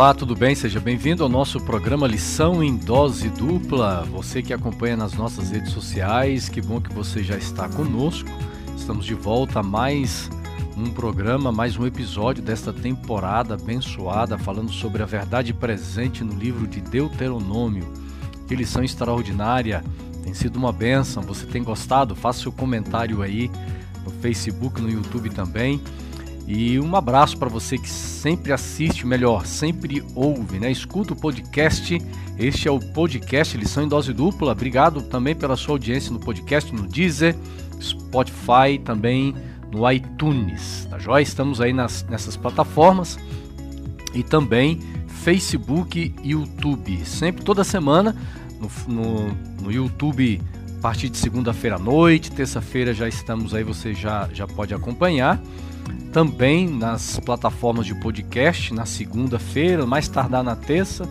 Olá, tudo bem? Seja bem-vindo ao nosso programa Lição em Dose Dupla. Você que acompanha nas nossas redes sociais, que bom que você já está conosco. Estamos de volta a mais um programa, mais um episódio desta temporada abençoada, falando sobre a verdade presente no livro de Deuteronômio. Que lição extraordinária! Tem sido uma benção. Você tem gostado? Faça seu comentário aí no Facebook, no YouTube também. E um abraço para você que sempre assiste, melhor, sempre ouve, né? Escuta o podcast. Este é o podcast Lição em Dose Dupla. Obrigado também pela sua audiência no podcast, no Deezer, Spotify, também no iTunes. Tá joia? Estamos aí nas, nessas plataformas e também Facebook e YouTube. Sempre, toda semana, no, no, no YouTube, a partir de segunda-feira à noite, terça-feira já estamos aí, você já, já pode acompanhar também nas plataformas de podcast na segunda-feira, mais tardar na terça.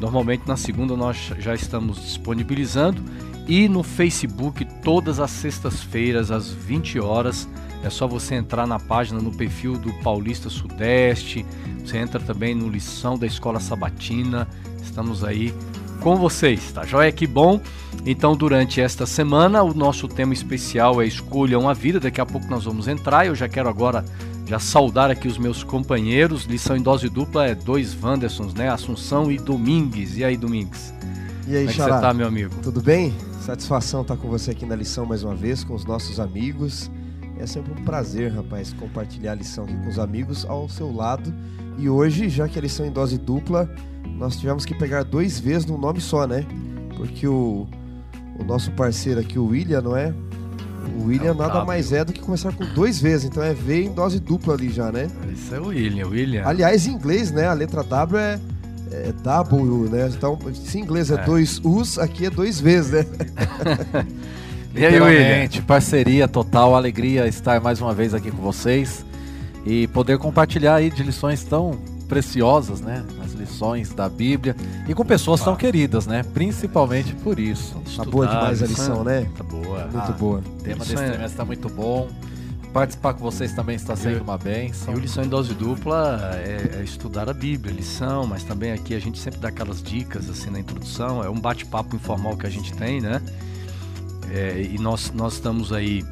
Normalmente na segunda nós já estamos disponibilizando e no Facebook todas as sextas-feiras às 20 horas. É só você entrar na página no perfil do Paulista Sudeste. Você entra também no lição da Escola Sabatina. Estamos aí com vocês, tá joia? Que bom! Então, durante esta semana, o nosso tema especial é Escolha uma Vida. Daqui a pouco nós vamos entrar. Eu já quero agora já saudar aqui os meus companheiros. Lição em dose dupla é dois Wandersons, né? Assunção e Domingues. E aí, Domingues? E aí, Como é que você tá, meu amigo? Tudo bem? Satisfação estar com você aqui na lição mais uma vez, com os nossos amigos. É sempre um prazer, rapaz, compartilhar a lição aqui com os amigos ao seu lado. E hoje, já que a lição é em dose dupla, nós tivemos que pegar dois vezes num nome só, né? Porque o, o nosso parceiro aqui, o William, não é? O William é nada mais é do que começar com dois vezes, então é V em dose dupla ali já, né? Isso é o William, William. Aliás, em inglês, né? A letra W é, é W, né? Então, se em inglês é, é. dois U's, aqui é dois V's, né? e aí, William? Parceria total, alegria estar mais uma vez aqui com vocês e poder compartilhar aí de lições tão preciosas, né? Lições da Bíblia e com pessoas tão queridas, né? Principalmente por isso. Estudar, tá boa demais a lição, né? Tá boa. Muito ah, boa. O tema desse trimestre está muito bom. Participar com vocês também está sendo uma benção. E o Lição em Dose Dupla é, é, estudar a Bíblia, lição, mas também aqui a gente sempre dá aquelas dicas assim na introdução. É um bate-papo informal que a gente tem, né? É, e nós, nós estamos aí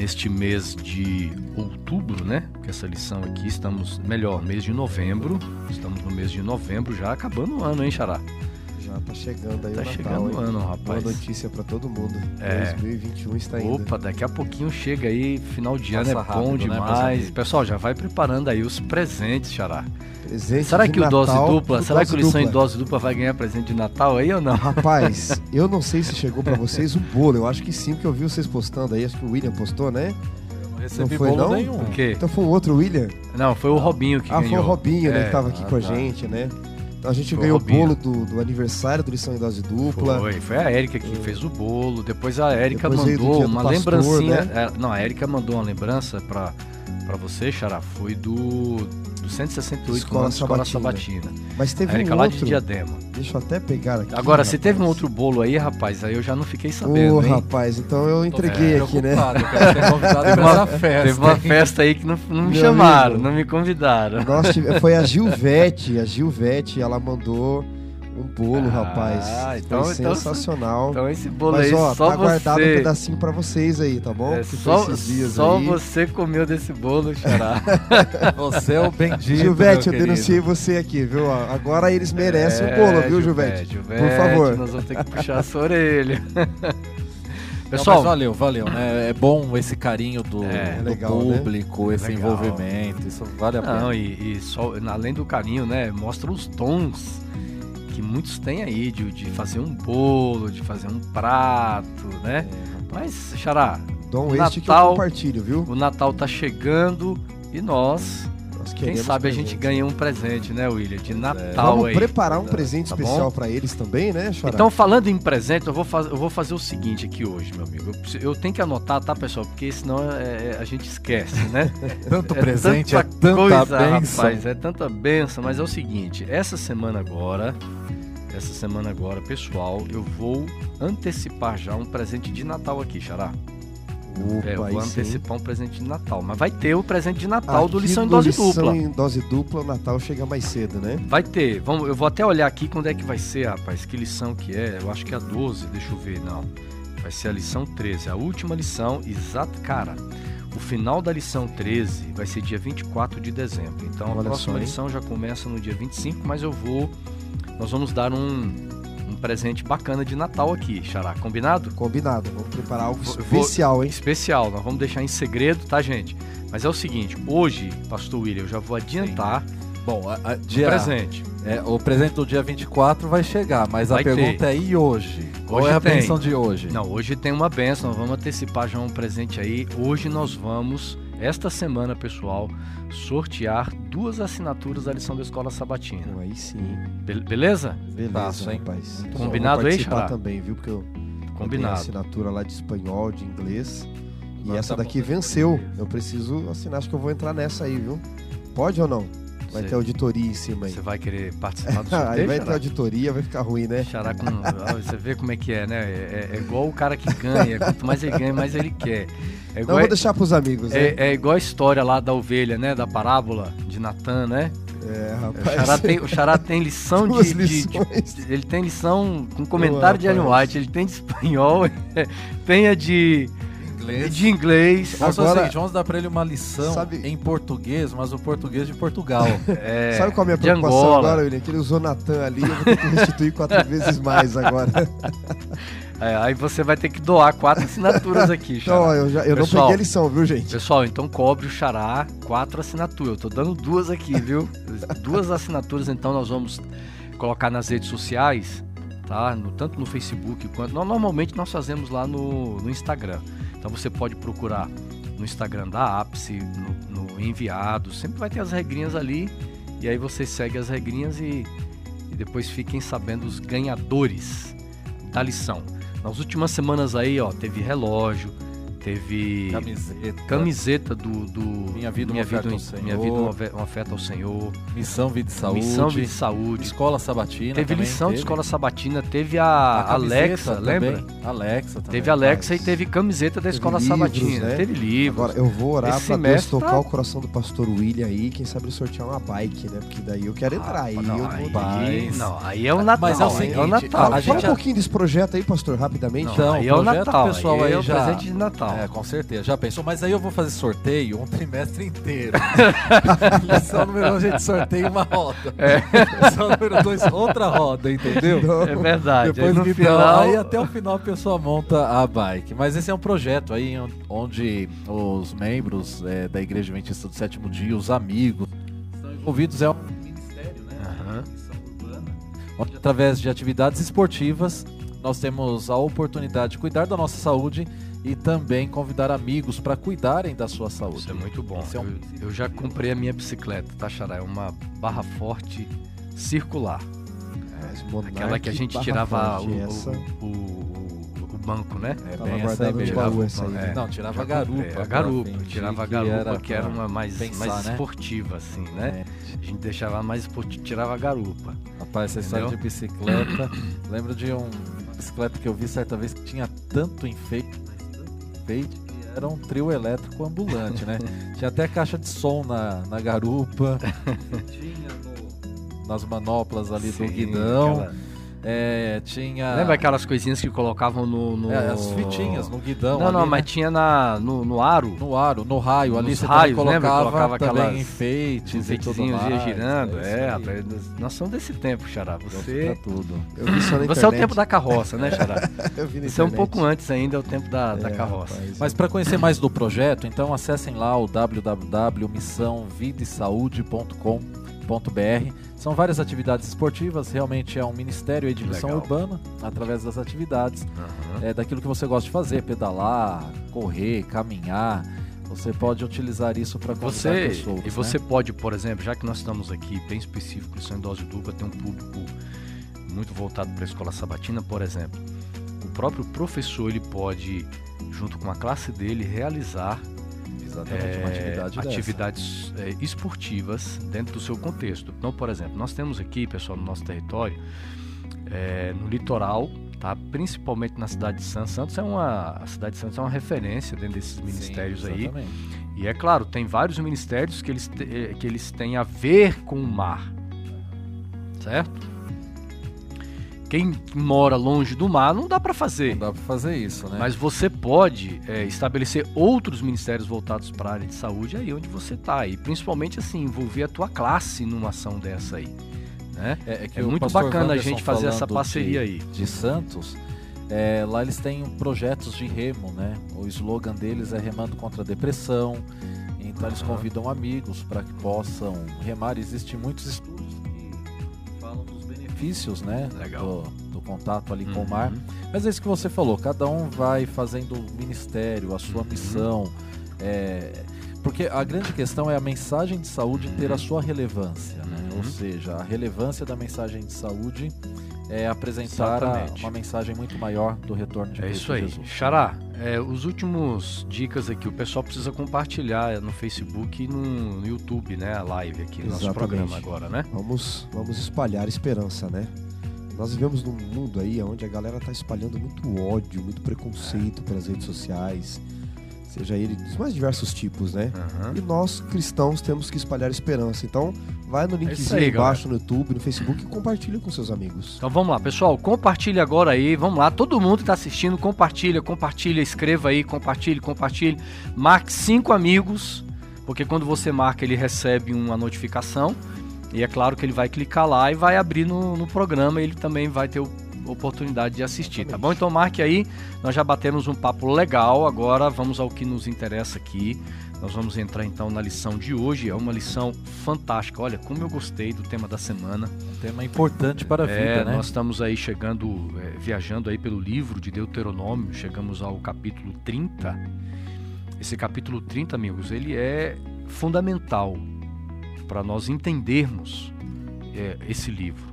neste mês de outubro, né? Que essa lição aqui estamos, melhor, mês de novembro. Estamos no mês de novembro já acabando o ano, hein, Xará? Já tá chegando aí tá o Natal, chegando o ano, rapaz. Boa notícia para todo mundo. É. 2021 está indo. Opa, daqui a pouquinho chega aí, final de Passa ano é rápido, bom né, demais. Né, Pessoal, já vai preparando aí os presentes, Xará. Presente será que Natal, o dose dupla, será que o lição dupla. em dose dupla vai ganhar presente de Natal aí ou não? Rapaz, eu não sei se chegou para vocês um bolo. Eu acho que sim, porque eu vi vocês postando aí. Acho que o William postou, né? recebi não foi, bolo não? nenhum. O? Então foi um outro William? Não, foi o Robinho que ah, ganhou. foi o Robinho, né? É. Que tava aqui Ah, com a tá. gente, né? Então a gente Foi o ganhou o bolo do, do aniversário do Lição em Dose Dupla. Foi, foi a Érica que fez o bolo. Depois a Érica Depois mandou uma pastor, lembrancinha. né? é, não, a Érica mandou uma lembrança pra, pra você, Xará. Foi do, do 168 Escola anos Escola Sabatina. Sabatina. Mas teve Érica um lá outro. de Diadema. Deixa eu até pegar aqui. Agora, se teve um outro bolo aí, rapaz, aí eu já não fiquei Ô, sabendo, hein? rapaz, então eu entreguei Tô aqui, né? preocupado, eu quero ser convidado Teve uma, essa festa. teve uma festa aí que não, não me Meu chamaram, amigo. não me convidaram. Tive- foi a Gilvete, a Gilvete, ela mandou bolo, Ah, rapaz. então- foi então- sensacional. Então esse bolo Mas aí ó, só tá guardado um você. pedacinho pra vocês aí, tá bom? é, Que só foi esses dias só aí. você comeu desse bolo, Xará. Você é o bendito. Gilvete, eu querido. denunciei você aqui, viu? Agora eles merecem É, o bolo, viu, Gilvete? Gilvete, Por favor. Nós vamos ter que puxar a sua orelha. Não, Pessoal, mas valeu, valeu, né? É bom esse carinho do, É, do legal, né? público, esse Legal. envolvimento, isso vale a pena. não, e, e só, além do carinho, né? Mostra os dons que muitos têm aí de, de fazer um bolo, de fazer um prato, né? Mas, Xará, Dom este que eu Natal- compartilho, viu? o Natal tá chegando e nós, Nós quem sabe a gente ganha um presente, né, William? De Natal Vamos aí. preparar um Verdade. presente Tá especial pra eles também, né, Xará? Então, falando em presente, eu vou, faz, eu vou fazer o seguinte aqui hoje, meu amigo. Eu, tenho que anotar, tá, pessoal? Porque senão é- é- a gente esquece, né? Tanto É presente, é tanta tanta coisa, bênção. rapaz, é tanta benção, mas é o seguinte, essa semana agora, essa semana agora, pessoal, eu vou antecipar já um presente de Natal aqui, Xará. Opa, é, eu vou antecipar sim. um presente de Natal. Mas vai ter o presente de Natal aqui do Lição em Dose lição Dupla. em Dose Dupla, o Natal chega mais cedo, né? Vai ter. Vamos, eu vou até olhar aqui quando é que vai ser, rapaz. Que lição que é? Eu acho que é a 12, deixa eu ver. Não. Vai ser a lição 13. A última lição, exato. Cara, o final da lição 13 vai ser dia 24 de dezembro. Então Olha a próxima só, lição já começa no dia 25, mas eu vou. Nós vamos dar um, um presente bacana de Natal aqui, Xará. Combinado? Combinado. Vamos preparar algo especial, vou, hein? Especial. Nós vamos deixar em segredo, tá, gente? Mas é o seguinte: hoje, Pastor William, eu já vou adiantar. Sim. Bom, a, a, dia, presente. É, o presente do dia 24 vai chegar, mas vai a pergunta ter. é e hoje? Qual hoje é a tem. benção de hoje? Não, hoje tem uma benção, nós vamos antecipar já um presente aí. Hoje nós vamos, esta semana, pessoal, sortear duas assinaturas da lição da Escola Sabatina. Então, aí sim. Be beleza? Beleza, Passo, hein? rapaz. Combinado aí, Xará? também, viu? Porque eu Combinado. tenho assinatura lá de espanhol, de inglês. E essa tá daqui venceu. Eu preciso assinar, acho que eu vou entrar nessa aí, viu? Pode ou não? Vai ter auditoria em cima aí. Você vai querer participar do sorteio? aí vai ter auditoria, vai ficar ruim, né? Xará com, você vê como é que é, né? É, é, igual o cara que ganha. Quanto mais ele ganha, mais ele quer. É igual, Não, vou deixar pros amigos, é, né? é, igual a história lá da ovelha, né? Da parábola de Natan, né? É, rapaz. O Xará tem, o Xará tem lição de, de, de, Ele tem lição com comentário de Ellen White, ele tem de espanhol, tem a de inglês. De inglês. Agora, seguinte, vamos dar para ele uma lição sabe, em português, mas o português de Portugal. É, sabe qual é a minha preocupação agora, William? Que ele usou Natan ali, eu vou ter que restituir quatro vezes mais agora. É, aí você vai ter que doar quatro assinaturas aqui, Xará. Então, eu, já, eu pessoal, não peguei lição, viu, gente? Pessoal, então cobre o Xará quatro assinaturas. Eu tô dando duas aqui, viu? duas assinaturas, então nós vamos colocar nas redes sociais, tá? No, tanto no Facebook quanto. Normalmente nós fazemos lá no, no Instagram. Então você pode procurar no Instagram da Ápice, no, no Enviados, sempre vai ter as regrinhas ali. E aí você segue as regrinhas e, e depois fiquem sabendo os ganhadores da lição. Nas últimas semanas aí, ó, teve relógio, Teve camiseta, camiseta do, do Minha Vida, minha vida, ao minha vida uma, oferta ao Senhor. Missão Vida e Saúde. Missão Vida e Saúde. Escola Sabatina. Teve lição teve. de Escola Sabatina, teve a, a Alexa, lembra? Alexa também. Teve Alexa mas... e teve camiseta da teve Escola livros, Sabatina. Né? Teve livros. Agora eu vou orar para Deus tocar tá... o coração do pastor William aí, quem sabe sortear uma bike, né? Porque daí eu quero entrar ah, aí. Não, eu aí, não, aí é o Natal. Mas é o seguinte, é o Natal. Fala um pouquinho desse projeto aí, pastor, rapidamente. Não, aí é o Natal, pessoal aí é o presente de Natal. É, com certeza já pensou? Mas aí eu vou fazer sorteio um trimestre inteiro. Lição número um, a gente sorteia uma roda. É. Lição número dois, outra roda, entendeu? Não. É verdade. Depois aí, no final... aí até o final a pessoa monta a bike. Mas esse é um projeto aí onde os membros é, da Igreja Adventista do Sétimo Dia, os amigos, estão envolvidos. É um ministério, né? Uhum. Urbana. Onde, através de atividades esportivas, nós temos a oportunidade de cuidar da nossa saúde e também convidar amigos para cuidarem da sua saúde. Isso é muito bom. É um... eu, eu, já comprei a minha bicicleta, tá, Xará? É uma barra forte circular. É, Aquela que a gente tirava o, o, o, o, banco, né? É bem essa aí mesmo. Essa aí. É. Não, tirava a garupa. A garupa. Tirava a garupa, que era, que era uma mais, pensar, mais né? esportiva, assim, né? É. A gente deixava mais esportiva, tirava a garupa. Rapaz, essa história de bicicleta. lembro de um bicicleta que eu vi certa vez que tinha tanto enfeite enfeite era um trio elétrico ambulante, né? Tinha até caixa de som na, na garupa. Tinha no, nas manoplas ali Sim, do guidão. Aquela é, tinha. Lembra aquelas coisinhas que colocavam no. no... É, as fitinhas no guidão. Não, ali, não, né? mas tinha na, no, no aro. No aro, no raio. Ali você raios, colocava, colocava também enfeites. Enfeitezinhos ia girando. É, é nós somos desse tempo, Xará. Você. tudo. Você é o tempo da carroça, né, Xará? Você é um pouco antes ainda, é o tempo da, da é, carroça. Rapaz, mas para conhecer mais do projeto, então acessem lá o www.missãovidesaúde.com.br são várias atividades esportivas, realmente é um ministério de missão urbana, através das atividades, uhum. é, daquilo que você gosta de fazer, pedalar, correr, caminhar. Você pode utilizar isso para você pessoas. E você né? pode, por exemplo, já que nós estamos aqui bem específico, isso em dose dupla, tem um público muito voltado para a escola sabatina, por exemplo. O próprio professor ele pode, junto com a classe dele, realizar Exatamente, é, uma atividade atividades é, esportivas dentro do seu contexto. Então, por exemplo, nós temos aqui, pessoal, no nosso território, é, no litoral, tá? Principalmente na cidade de Santos. Santos é uma, a cidade de Santos é uma referência dentro desses ministérios Sim, aí. E é claro, tem vários ministérios que eles, te, eh, que eles têm a ver com o mar, certo? Quem mora longe do mar não dá para fazer. Não dá para fazer isso, né? Mas você pode é, estabelecer outros ministérios voltados para a área de saúde aí onde você está e principalmente assim envolver a tua classe numa ação dessa aí. Né? É, é, é muito bacana a gente fazer essa parceria de, aí. De Santos, é, lá eles têm projetos de remo, né? O slogan deles é remando contra a depressão. Então eles convidam amigos para que possam remar. Existem muitos benefícios, né? Legal. Do, do contato ali uhum. com o mar. Uhum. Mas é isso que você falou. Cada um vai fazendo o ministério, a sua uhum. missão. É, porque a grande questão é a mensagem de saúde ter a sua relevância, né? Ou uhum. seja, a relevância da mensagem de saúde é apresentar a, uma mensagem muito maior do retorno de É isso aí. Jesus. Xará, é, os últimos dicas aqui, o pessoal precisa compartilhar no Facebook e no, no YouTube, né? A live aqui, no nosso programa agora, né? Vamos, vamos espalhar esperança, né? Nós vivemos num mundo aí onde a galera está espalhando muito ódio, muito preconceito pelas redes sociais seja ele dos mais diversos tipos, né? Uhum. E nós, cristãos, temos que espalhar esperança. Então, vai no linkzinho é aí, embaixo galera. no YouTube, no Facebook e compartilhe com seus amigos. Então vamos lá, pessoal, compartilhe agora aí, vamos lá, todo mundo que está assistindo, compartilha, compartilha, escreva aí, compartilhe, compartilhe, marque cinco amigos, porque quando você marca ele recebe uma notificação e é claro que ele vai clicar lá e vai abrir no, no programa, ele também vai ter o oportunidade de assistir, tá bom? Então marque aí, nós já batemos um papo legal, agora vamos ao que nos interessa aqui. Nós vamos entrar então na lição de hoje, é uma lição fantástica. Olha, como eu gostei do tema da semana. Um tema importante para a vida, é, né? Nós estamos aí chegando, é, viajando aí pelo livro de Deuteronômio, chegamos ao capítulo 30. Esse capítulo 30, amigos, ele é fundamental para nós entendermos é, esse livro.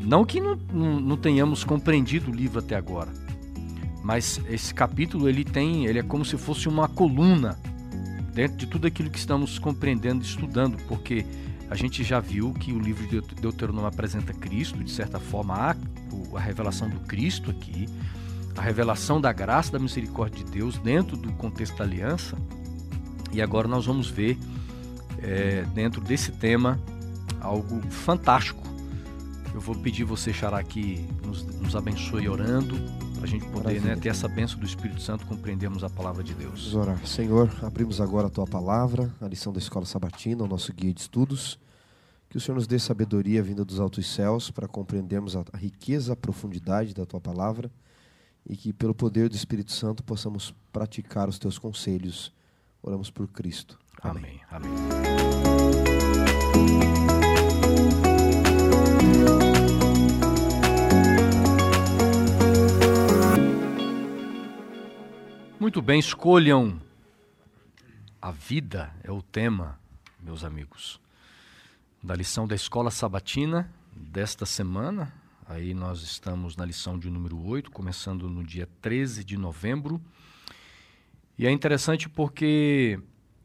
Não que não, não, não, tenhamos compreendido o livro até agora, mas esse capítulo ele tem, ele é como se fosse uma coluna dentro de tudo aquilo que estamos compreendendo, estudando, porque a gente já viu que o livro de Deuteronômio apresenta Cristo, de certa forma há a revelação do Cristo aqui, a revelação da graça, da misericórdia de Deus dentro do contexto da aliança. E agora nós vamos ver é, dentro desse tema algo fantástico eu vou pedir você, Xará, que nos, nos abençoe orando, para a gente poder né, ter essa bênção do Espírito Santo, compreendermos a palavra de Deus. Vamos orar. Senhor, abrimos agora a tua palavra, a lição da escola sabatina, o nosso guia de estudos. Que o Senhor nos dê sabedoria vinda dos altos céus para compreendermos a riqueza, a profundidade da tua palavra e que, pelo poder do Espírito Santo, possamos praticar os teus conselhos. Oramos por Cristo. Amém. Amém. Muito bem, escolham. A vida é o tema, meus amigos, da lição da escola sabatina desta semana. Aí nós estamos na lição de número 8, começando no dia 13 de novembro. E é interessante porque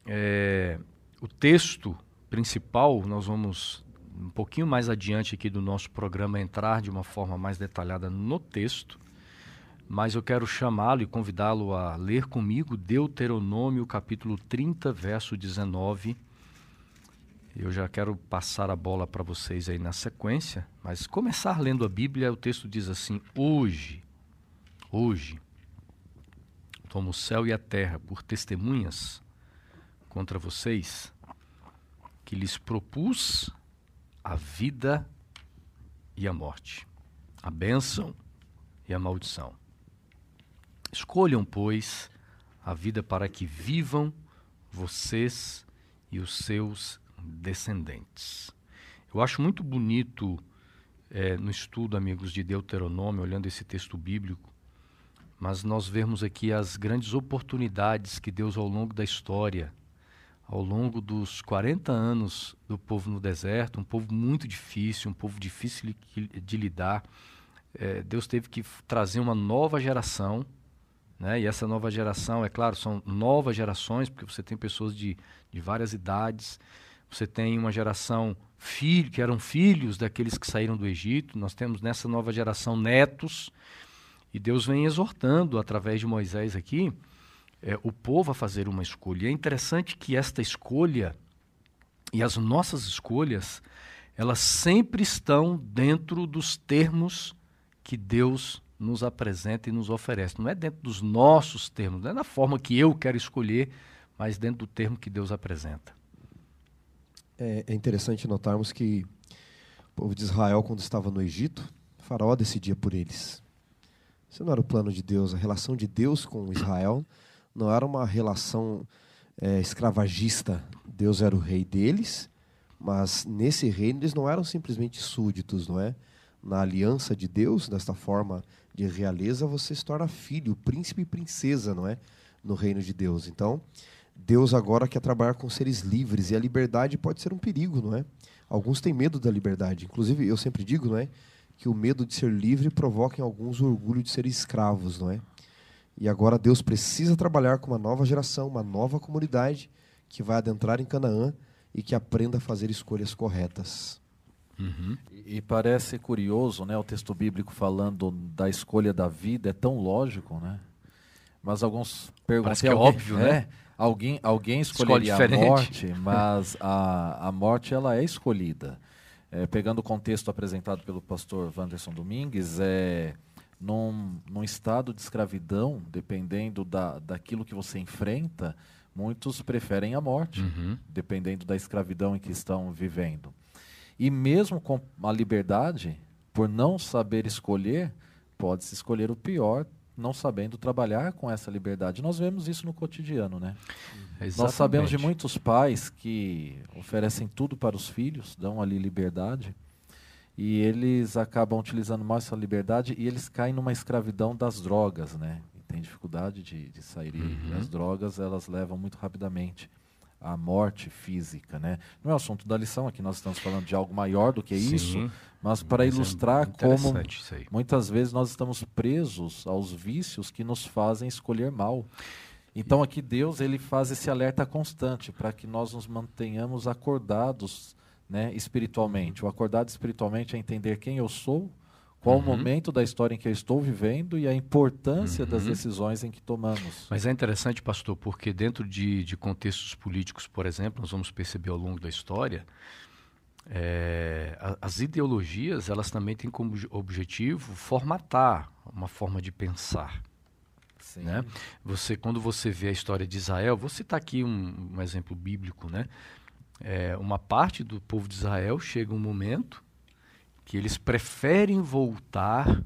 é, o texto principal, nós vamos um pouquinho mais adiante aqui do nosso programa entrar de uma forma mais detalhada no texto mas eu quero chamá-lo e convidá-lo a ler comigo Deuteronômio capítulo 30, verso 19. Eu já quero passar a bola para vocês aí na sequência, mas começar lendo a Bíblia, o texto diz assim: Hoje, hoje, tomo o céu e a terra por testemunhas contra vocês, que lhes propus a vida e a morte, a bênção e a maldição. Escolham, pois, a vida para que vivam vocês e os seus descendentes. Eu acho muito bonito é, no estudo, amigos, de Deuteronômio, olhando esse texto bíblico, mas nós vemos aqui as grandes oportunidades que Deus, ao longo da história, ao longo dos 40 anos do povo no deserto, um povo muito difícil, um povo difícil de, lidar, é, Deus teve que trazer uma nova geração né? E essa nova geração, é claro, são novas gerações, porque você tem pessoas de, de várias idades, você tem uma geração filho, que eram filhos daqueles que saíram do Egito. Nós temos nessa nova geração netos. E Deus vem exortando através de Moisés aqui é, o povo a fazer uma escolha. E é interessante que esta escolha e as nossas escolhas, elas sempre estão dentro dos termos que Deus nos apresenta e nos oferece. Não é dentro dos nossos termos, não é da forma que eu quero escolher, mas dentro do termo que Deus apresenta. É, é interessante notarmos que o povo de Israel, quando estava no Egito, faraó decidia por eles. Isso não era o plano de Deus. A relação de Deus com Israel não era uma relação é, escravagista. Deus era o rei deles, mas nesse reino eles não eram simplesmente súditos, não é? Na aliança de Deus, desta forma de realeza, você se torna filho, príncipe e princesa, não é? No reino de Deus. Então, Deus agora quer trabalhar com seres livres e a liberdade pode ser um perigo, não é? Alguns têm medo da liberdade. Inclusive, eu sempre digo, não é? Que o medo de ser livre provoca em alguns o orgulho de ser escravos, não é? E agora Deus precisa trabalhar com uma nova geração, uma nova comunidade que vai adentrar em Canaã e que aprenda a fazer escolhas corretas. Uhum. E, parece curioso, né, o texto bíblico falando da escolha da vida é tão lógico, né? Mas alguns perguntam, que é óbvio, né? né? Alguém, alguém escolheria a morte, mas a, a morte ela é escolhida. É, pegando o contexto apresentado pelo pastor Wanderson Domingues, é, num, num estado de escravidão, dependendo da, daquilo que você enfrenta, muitos preferem a morte, uhum. dependendo da escravidão em que estão vivendo. E mesmo com a liberdade, por não saber escolher, pode-se escolher o pior, não sabendo trabalhar com essa liberdade. Nós vemos isso no cotidiano, né? Exatamente. Nós sabemos de muitos pais que oferecem tudo para os filhos, dão ali liberdade, e eles acabam utilizando mais essa liberdade e eles caem numa escravidão das drogas, né? E tem dificuldade de, de sair. Uhum. E as drogas, elas levam muito rapidamente à morte física, né? Não é o assunto da lição aqui, nós estamos falando de algo maior do que Sim, isso, mas para é ilustrar é como muitas vezes nós estamos presos aos vícios que nos fazem escolher mal. Então aqui Deus ele faz esse alerta constante para que nós nos mantenhamos acordados né, espiritualmente. O acordado espiritualmente é entender quem eu sou, qual uhum. o momento da história em que eu estou vivendo e a importância uhum. das decisões em que tomamos. Mas é interessante, pastor, porque dentro de, de contextos políticos, por exemplo, nós vamos perceber ao longo da história, é, as ideologias elas também têm como objetivo formatar uma forma de pensar. Né? Você, quando você vê a história de Israel, vou citar aqui um, um exemplo bíblico, né? é, uma parte do povo de Israel chega um momento que eles preferem voltar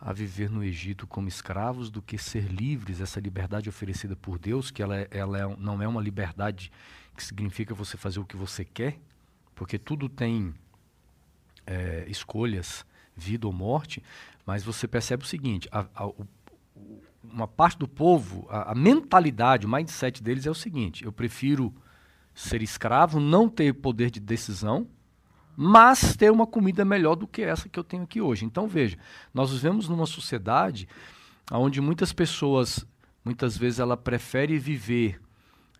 a viver no Egito como escravos do que ser livres, essa liberdade oferecida por Deus, que ela, é, ela é, não é uma liberdade que significa você fazer o que você quer, porque tudo tem é, escolhas, vida ou morte, mas você percebe o seguinte: a, a, o, uma parte do povo, a, a mentalidade, o mindset deles é o seguinte: eu prefiro ser escravo, não ter poder de decisão, mas ter uma comida melhor do que essa que eu tenho aqui hoje. Então veja, nós vivemos numa sociedade onde muitas pessoas, muitas vezes, ela prefere viver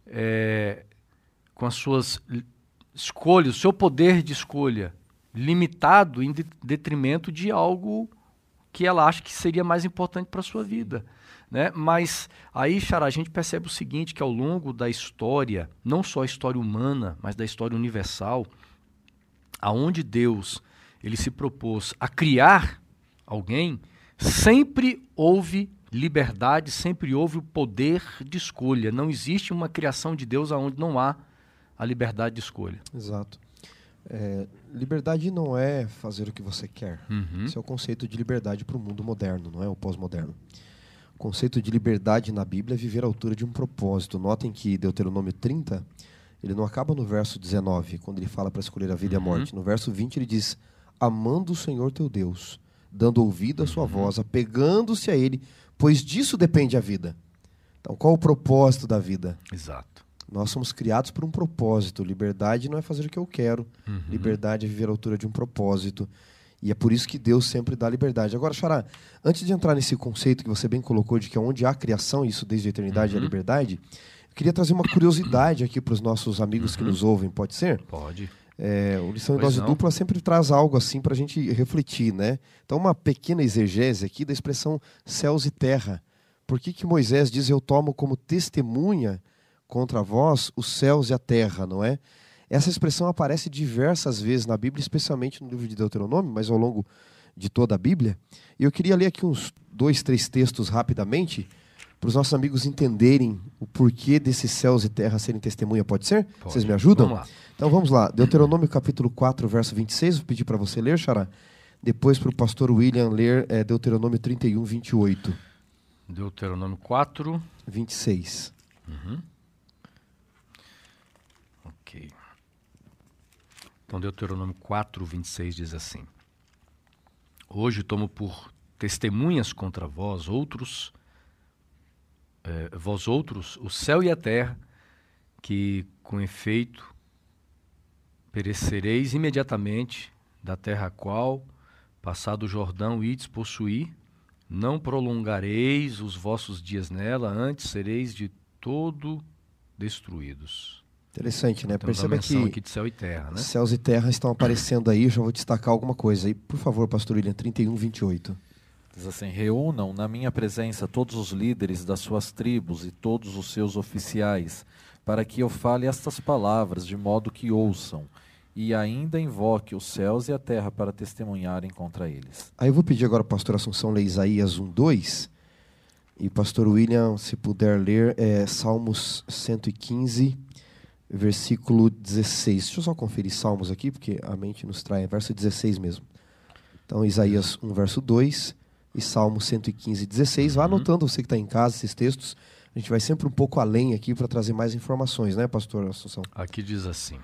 é, com as suas escolhas, o seu poder de escolha limitado em detrimento de algo que ela acha que seria mais importante para a sua vida. Né? Mas aí, Xará, a gente percebe o seguinte, que ao longo da história, não só a história humana, mas da história universal, aonde Deus ele se propôs a criar alguém, sempre houve liberdade, sempre houve o poder de escolha. Não existe uma criação de Deus aonde não há a liberdade de escolha. Exato. É, liberdade não é fazer o que você quer. Uhum. Esse é o conceito de liberdade para o mundo moderno, não é o pós-moderno. O conceito de liberdade na Bíblia é viver à altura de um propósito. Notem que Deuteronômio 30, ele não acaba no verso 19, quando ele fala para escolher a vida uhum. e a uhum. morte. No verso 20 ele diz: Amando o Senhor teu Deus, dando ouvido à sua uhum. voz, apegando-se a ele, pois disso depende a vida. Então, qual o propósito da vida? Exato. Nós somos criados por um propósito. Liberdade não é fazer o que eu quero. Uhum. Liberdade é viver à altura de um propósito. E é por isso que Deus sempre dá liberdade. Agora, Xará, antes de entrar nesse conceito que você bem colocou de que é onde há criação, isso desde a eternidade uhum. é a liberdade, queria trazer uma curiosidade aqui para os nossos amigos uhum. que nos ouvem, pode ser? Pode. É, o lição em dose dupla sempre traz algo assim para a gente refletir, né? Então, uma pequena exegese aqui da expressão céus e terra. Por que, que Moisés diz: Eu tomo como testemunha contra vós os céus e a terra, não é? Essa expressão aparece diversas vezes na Bíblia, especialmente no livro de Deuteronômio, mas ao longo de toda a Bíblia. E eu queria ler aqui uns dois, três textos rapidamente, para os nossos amigos entenderem o porquê desses céus e terra serem testemunha. Pode ser? Pode. Vocês me ajudam? Vamos lá. Então vamos lá. Deuteronômio capítulo 4, verso 26. Vou pedir para você ler, Xará. Depois para o pastor William ler é, Deuteronômio 31, 28. Deuteronômio 4, 26. Uhum. Ok. Então, Deuteronômio 4, 26 diz assim: Hoje tomo por testemunhas contra vós outros, eh, vós outros, o céu e a terra, que com efeito perecereis imediatamente da terra a qual, passado o Jordão, ides possuir, não prolongareis os vossos dias nela, antes sereis de todo destruídos. Interessante, né? Temos Perceba que aqui de céu e terra, né? Céus e terra estão aparecendo aí, já vou destacar alguma coisa aí. Por favor, pastor William, 31, 28. Diz assim: Reúnam na minha presença todos os líderes das suas tribos e todos os seus oficiais, para que eu fale estas palavras, de modo que ouçam e ainda invoque os céus e a terra para testemunharem contra eles. Aí eu vou pedir agora ao pastor Assunção ler Isaías 1, 2. E pastor William, se puder ler, é Salmos 115, versículo 16. Deixa eu só conferir Salmos aqui, porque a mente nos trai. É verso 16 mesmo. Então, Isaías 1, verso 2 e Salmo 115, 16. Vá uhum. anotando você que está em casa esses textos. A gente vai sempre um pouco além aqui para trazer mais informações, né, pastor Assunção? Aqui diz assim.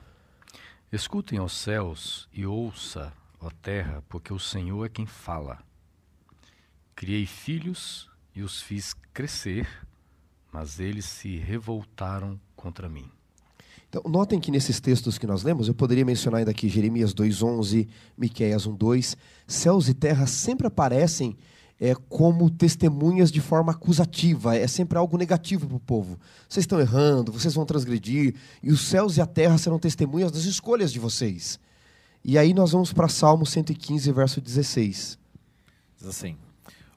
Escutem os céus e ouça, ó terra, porque o Senhor é quem fala. Criei filhos e os fiz crescer, mas eles se revoltaram contra mim. Então, notem que nesses textos que nós lemos, eu poderia mencionar ainda aqui Jeremias 2:11, Miqueias 1:2, céus e terra sempre aparecem é, como testemunhas de forma acusativa, é sempre algo negativo para o povo. Vocês estão errando, vocês vão transgredir, e os céus e a terra serão testemunhas das escolhas de vocês. E aí nós vamos para Salmo 115, verso 16. Diz assim: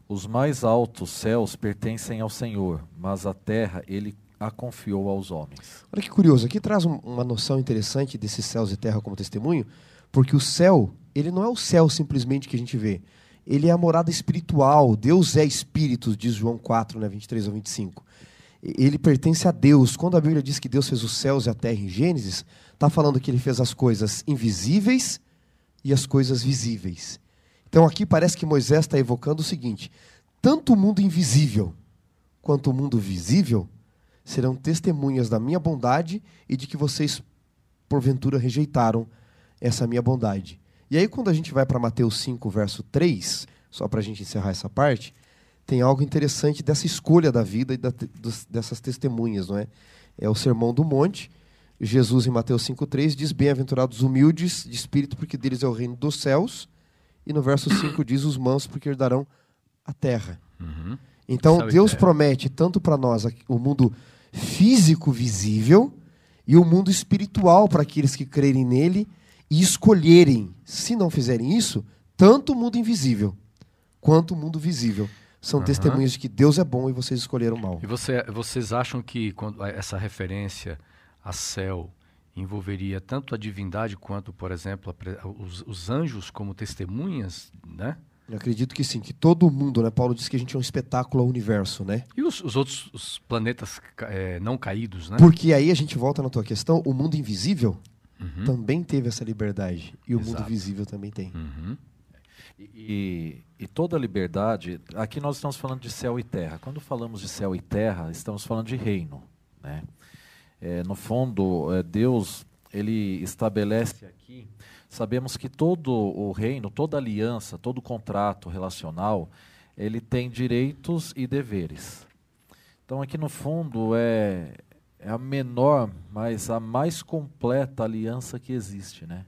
Os mais altos céus pertencem ao Senhor, mas a terra ele a confiou aos homens. Olha que curioso, aqui traz um, uma noção interessante desses céus e terra como testemunho, porque o céu, ele não é o céu simplesmente que a gente vê ele é a morada espiritual. Deus é espírito, diz João 4, né, 23 ao 25. Ele pertence a Deus. Quando a Bíblia diz que Deus fez os céus e a terra em Gênesis, está falando que ele fez as coisas invisíveis e as coisas visíveis. Então aqui parece que Moisés está evocando o seguinte: tanto o mundo invisível quanto o mundo visível serão testemunhas da minha bondade e de que vocês, porventura, rejeitaram essa minha bondade. E aí, quando a gente vai para Mateus 5, verso 3, só para a gente encerrar essa parte, tem algo interessante dessa escolha da vida e da, dessas testemunhas, não é? É o Sermão do Monte. Jesus, em Mateus 5,3, diz: Bem-aventurados humildes de espírito, porque deles é o reino dos céus. E no verso 5 diz: Os mansos, porque herdarão a terra. Uhum. Então, Deus promete tanto para nós o mundo físico visível e o mundo espiritual para aqueles que crerem nele e escolherem, se não fizerem isso, tanto o mundo invisível quanto o mundo visível. São uhum. testemunhas de que Deus é bom e vocês escolheram mal. E você, vocês acham que quando essa referência a céu envolveria tanto a divindade quanto, por exemplo, a, os, os, anjos como testemunhas, né? Eu acredito que sim, que todo mundo, né? Paulo diz que a gente é um espetáculo ao universo, né? E os, os outros os planetas é, não caídos, né? Porque aí a gente volta na tua questão, o mundo invisível uhum. também teve essa liberdade. E o Exato. mundo visível também tem. Uhum. E, e, toda liberdade, aqui nós estamos falando de céu e terra. Quando falamos de céu e terra, estamos falando de reino. Né? É, no fundo, é, Deus ele estabelece aqui, sabemos que todo o reino, toda aliança, todo contrato relacional, ele tem direitos e deveres. Então aqui no fundo é, é a menor, mas a mais completa aliança que existe, né?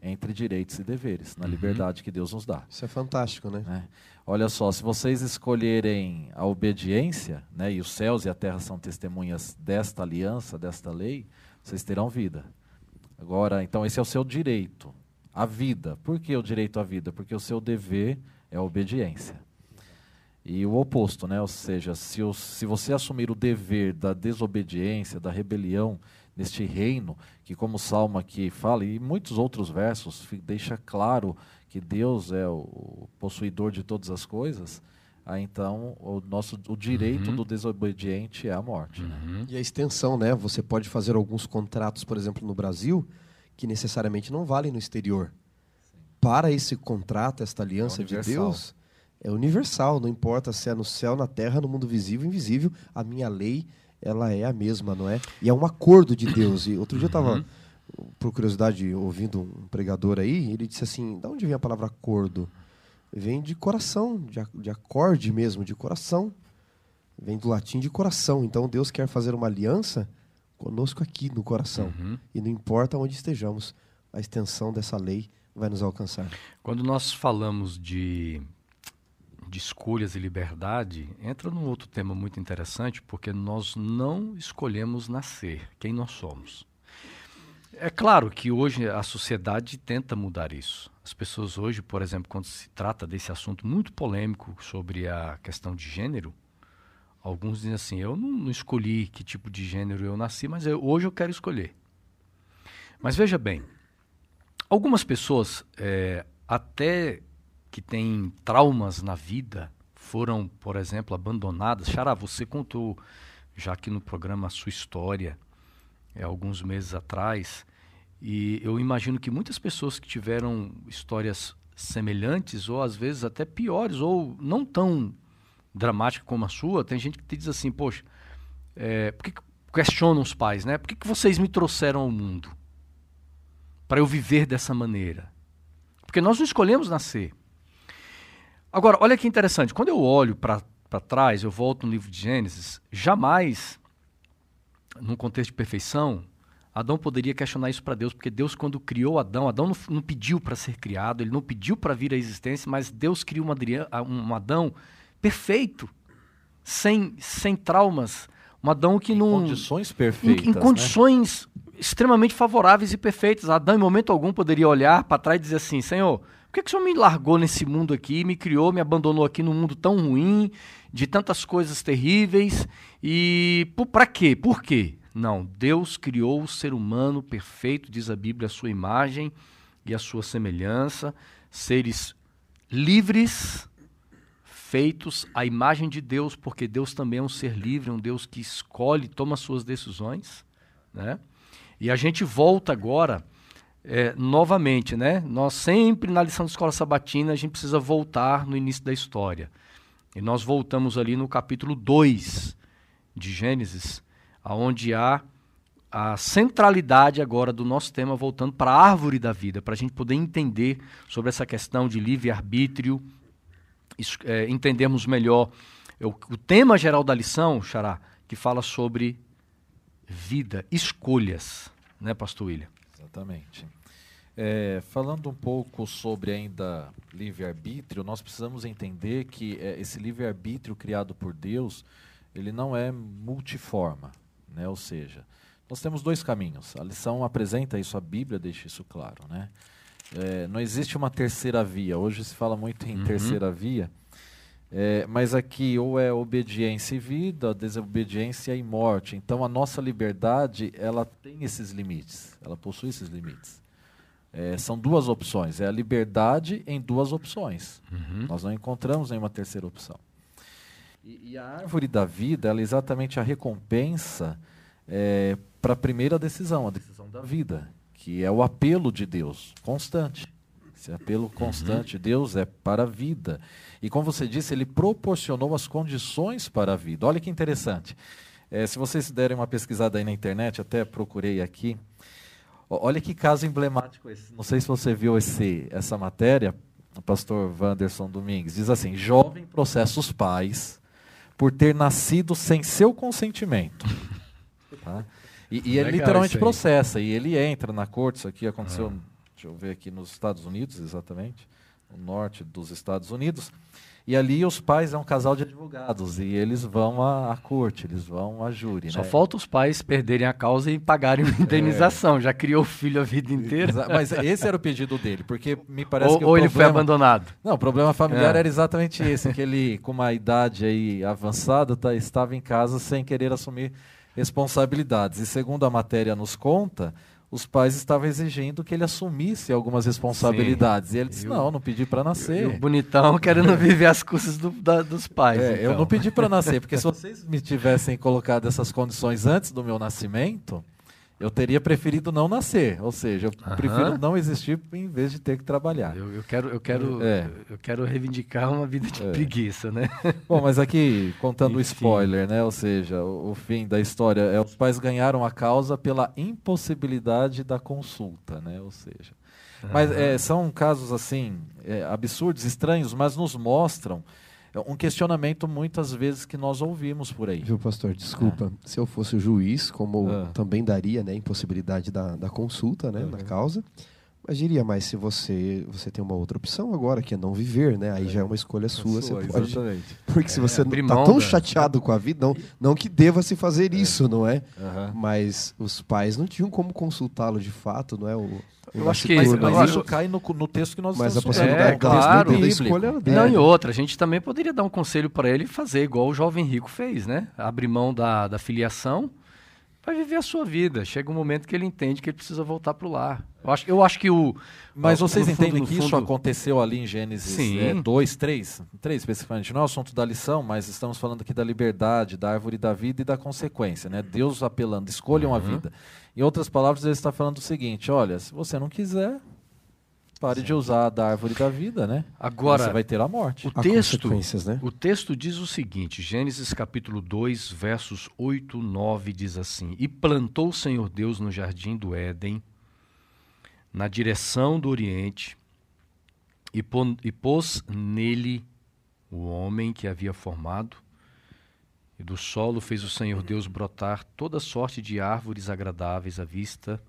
Entre direitos e deveres, na uhum. liberdade que Deus nos dá. Isso é fantástico, né? É. Olha só, se vocês escolherem a obediência, né, e os céus e a terra são testemunhas desta aliança, desta lei, vocês terão vida. Agora, então esse é o seu direito, a vida. Por que o direito à vida? Porque o seu dever é a obediência. E o oposto, né? Ou seja, se, o, se você assumir o dever da desobediência, da rebelião neste reino, que como o Salmo aqui fala, e muitos outros versos, deixa claro que Deus é o possuidor de todas as coisas, aí então o nosso o direito uhum. do desobediente é a morte. Né? Uhum. Né? E a extensão, né? Você pode fazer alguns contratos, por exemplo, no Brasil, que necessariamente não valem no exterior. Sim. Para esse contrato, esta aliança é de Deus, é universal, não importa se é no céu, na terra, no mundo visível, invisível, a minha lei ela é a mesma, não é? E é um acordo de Deus. E outro dia eu estava, uhum. por curiosidade, ouvindo um pregador aí, ele disse assim: da onde vem a palavra acordo? Vem de coração, de, de acorde mesmo, de coração. Vem do latim de coração. Então Deus quer fazer uma aliança conosco aqui no coração. Uhum. E não importa onde estejamos, a extensão dessa lei vai nos alcançar. Quando nós falamos de de escolhas e liberdade entra num outro tema muito interessante, porque nós não escolhemos nascer quem nós somos. É claro que hoje a sociedade tenta mudar isso. As pessoas hoje, por exemplo, quando se trata desse assunto muito polêmico sobre a questão de gênero, alguns dizem assim: eu não, não escolhi que tipo de gênero eu nasci, mas eu, hoje eu quero escolher. Mas veja bem, algumas pessoas é, até que têm traumas na vida, foram, por exemplo, abandonadas. Xará, você contou já aqui no programa a sua história, é, alguns meses atrás, e eu imagino que muitas pessoas que tiveram histórias semelhantes, ou às vezes até piores, ou não tão dramáticas como a sua, tem gente que te diz assim, poxa, é, por que, questionam os pais, né? Por que, que vocês me trouxeram ao mundo? Para eu viver dessa maneira? Porque nós não escolhemos nascer. Agora, olha que interessante. Quando eu olho para trás, eu volto no livro de Gênesis, jamais, num contexto de perfeição, Adão poderia questionar isso para Deus, porque Deus, quando criou Adão, Adão não, não pediu para ser criado, ele não pediu para vir à existência, mas Deus criou um, um Adão perfeito, sem, sem traumas. Um Adão que em não. Condições perfeitas. Em, em né? condições extremamente favoráveis e perfeitas. Adão, em momento algum, poderia olhar para trás e dizer assim: Senhor, por que, que o Senhor me largou nesse mundo aqui, me criou, me abandonou aqui num mundo tão ruim, de tantas coisas terríveis? E para quê? Por quê? Não, Deus criou o ser humano perfeito, diz a Bíblia, a sua imagem e a sua semelhança, seres livres, feitos à imagem de Deus, porque Deus também é um ser livre, um Deus que escolhe, toma suas decisões, né? E a gente volta agora é, novamente, né? Nós sempre na lição da escola sabatina a gente precisa voltar no início da história. E nós voltamos ali no capítulo 2 de Gênesis, aonde há a centralidade agora do nosso tema voltando para a árvore da vida, para a gente poder entender sobre essa questão de livre-arbítrio, é, entendermos melhor o, o tema geral da lição, Xará, que fala sobre vida, escolhas, né, Pastor William? Exatamente. É, falando um pouco sobre ainda livre-arbítrio, nós precisamos entender que é, esse livre-arbítrio criado por Deus, ele não é multiforma, né? ou seja, nós temos dois caminhos. A lição apresenta isso, a Bíblia deixa isso claro. Né? É, não existe uma terceira via. Hoje se fala muito em uhum. terceira via, é, mas aqui ou é obediência e vida, desobediência e morte. Então a nossa liberdade ela tem esses limites, ela possui esses limites. É, são duas opções. É a liberdade em duas opções. Uhum. Nós não encontramos nenhuma terceira opção. E, e, a árvore da vida é exatamente a recompensa é, para a primeira decisão, a decisão da vida, que é o apelo de Deus constante. Esse apelo uhum. constante de Deus é para a vida. E como você disse, ele proporcionou as condições para a vida. Olha que interessante. É, se vocês derem uma pesquisada aí na internet, até procurei aqui, Olha que caso emblemático esse. Não sei se você viu esse, essa matéria, o pastor Wanderson Domingues. Diz assim: jovem processa os pais por ter nascido sem seu consentimento. Tá? E, e ele literalmente processa, e ele entra na corte. Isso aqui aconteceu, ah. Deixa eu ver aqui, nos Estados Unidos, exatamente. no norte dos Estados Unidos. E ali os pais é um casal de advogados e eles vão à, à corte, eles vão à júri. Só né? falta os pais perderem a causa e pagarem uma indenização. É. Já criou o filho a vida inteira. Mas esse era o pedido dele, porque me parece ou, que. Ou problema... ele foi abandonado. Não, o problema familiar é. era exatamente esse, que ele, com uma idade aí avançada, tá, estava em casa sem querer assumir responsabilidades. E segundo a matéria nos conta, os pais estavam exigindo que ele assumisse algumas responsabilidades. Sim. E ele disse: eu, Não, não pedi para nascer. o bonitão querendo viver as custas do, da, dos pais. É, então. Eu não pedi para nascer, porque se vocês me tivessem colocado essas condições antes do meu nascimento, eu teria preferido não nascer, ou seja, eu prefiro não existir em vez de ter que trabalhar. Eu, eu quero, eu quero, é. eu quero reivindicar uma vida de é. preguiça, né? Bom, mas aqui contando o spoiler, né? Ou seja, o, o, fim da história é os pais ganharam a causa pela impossibilidade da consulta, né? Ou seja, mas é, são casos assim é, absurdos, estranhos, mas nos mostram um questionamento muitas vezes que nós ouvimos por aí. Viu, pastor? Desculpa. É. Se eu fosse o juiz, como é. também daria né, impossibilidade da, da consulta né, na causa, mas diria mais se você você tem uma outra opção agora, que é não viver, né? Aí é. já é uma escolha sua. sua você pode... Exatamente. Porque se você está tão chateado com a vida, não, não que deva se fazer isso, não é? Mas os pais não tinham como consultá-lo de fato, não é? O, eu acho que mas, mas isso cai no, no, texto que nós mas estamos a possibilidade é, claro, da escolha dele. Não, e outra, a gente também poderia dar um conselho para ele fazer igual o jovem rico fez, né? Abrir mão da, da filiação vai viver a sua vida. Chega um momento que ele entende que ele precisa voltar para o lar. Eu acho, eu acho que o. Mas vocês fundo, entendem que fundo... isso aconteceu ali em Gênesis 2, 3? 3 especificamente. Não é o assunto da lição, mas estamos falando aqui da liberdade, da árvore da vida e da consequência. Né? Deus apelando, escolham uhum. a vida. Em outras palavras, ele está falando o seguinte: olha, se você não quiser, pare Sim. de usar da árvore da vida, né? Agora você vai ter a morte. O texto, né? o texto diz o seguinte: Gênesis capítulo 2, versos 8, 9 diz assim: E plantou o Senhor Deus no jardim do Éden, na direção do Oriente, e, e pôs nele o homem que havia formado e do solo fez o Senhor Deus brotar toda sorte de árvores agradáveis à vista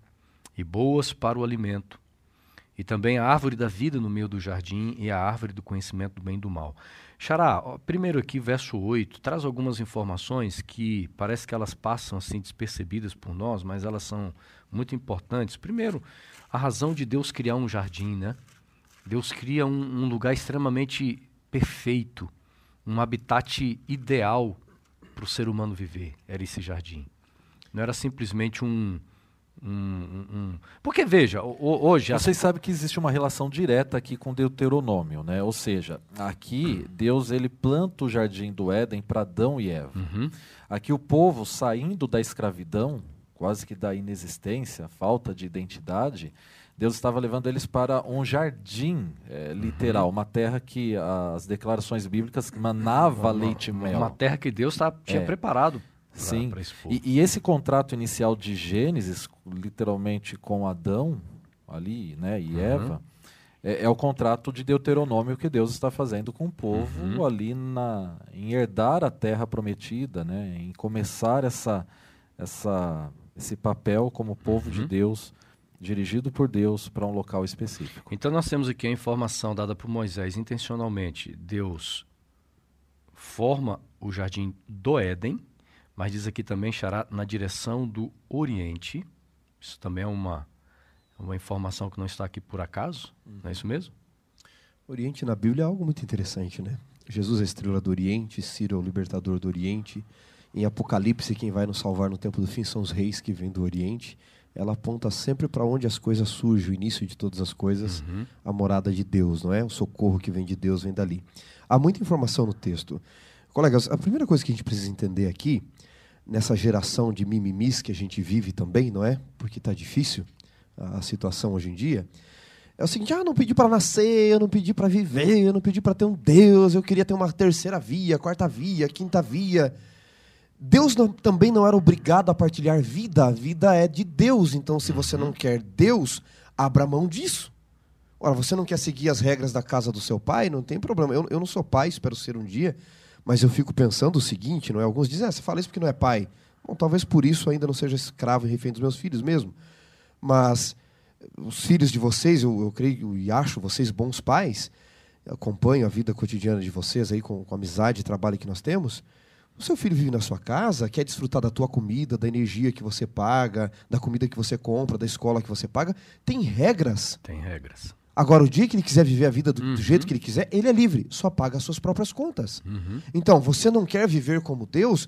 e boas para o alimento, e também a árvore da vida no meio do jardim e a árvore do conhecimento do bem e do mal. Xará, primeiro aqui, verso 8, traz algumas informações que parece que elas passam assim despercebidas por nós, mas elas são muito importantes. Primeiro, a razão de Deus criar um jardim, né? Deus cria um, um lugar extremamente perfeito, um habitat ideal para o ser humano viver, era esse jardim. Não era simplesmente um. Um, um... Porque, veja, hoje. Vocês a... sabem que existe uma relação direta aqui com Deuteronômio, né? Ou seja, aqui Deus ele planta o jardim do Éden para Adão e Eva. Uhum. Aqui o povo saindo da escravidão, quase que da inexistência, falta de identidade, Deus estava levando eles para um jardim é, literal, uhum. uma terra que as declarações bíblicas manava uma, leite e mel. Uma terra que Deus tá, tinha é. preparado. Sim. Pra e, e, esse contrato inicial de Gênesis, literalmente com Adão ali, né, e uhum. Eva, é, é, o contrato de Deuteronômio que Deus está fazendo com o povo uhum. ali na, em herdar a terra prometida, né, em começar essa, essa, esse papel como povo de uhum. Deus dirigido por Deus para um local específico. Então nós temos aqui a informação dada por Moisés intencionalmente. Deus forma o jardim do Éden, mas diz aqui também estará na direção do Oriente. Isso também é uma, uma informação que não está aqui por acaso, uhum. não é isso mesmo? Oriente na Bíblia é algo muito interessante, né? Jesus é a estrela do Oriente, Ciro é o libertador do Oriente. Em Apocalipse, quem vai nos salvar no tempo do fim são os reis que vêm do Oriente ela aponta sempre para onde as coisas surgem, o início de todas as coisas, uhum. a morada de Deus, não é? O socorro que vem de Deus vem dali. Há muita informação no texto. Colegas, a primeira coisa que a gente precisa entender aqui, nessa geração de mimimis que a gente vive também, não é? Porque está difícil a situação hoje em dia, é o seguinte: ah, não pedi para nascer, eu não pedi para viver, eu não pedi para ter um Deus, eu queria ter uma terceira via, quarta via, quinta via. Deus não, também não era obrigado a partilhar vida, a vida é de Deus. Então, se você não uhum. quer Deus, abra mão disso. Ora, você não quer seguir as regras da casa do seu pai? Não tem problema. Eu, eu não sou pai, espero ser um dia, mas eu fico pensando o seguinte: não é? Alguns dizem, ah, você fala isso porque não é pai. Bom, talvez por isso ainda não seja escravo e refém dos meus filhos mesmo. Mas os filhos de vocês, eu, eu creio e acho vocês bons pais, acompanho a vida cotidiana de vocês aí com, com a amizade e trabalho que nós temos, o seu filho vive na sua casa, quer desfrutar da tua comida, da energia que você paga, da comida que você compra, da escola que você paga, tem regras. Tem regras. Agora, o dia que ele quiser viver a vida do, uhum. do jeito que ele quiser, ele é livre, só paga as suas próprias contas. Uhum. Então, você não quer viver como Deus,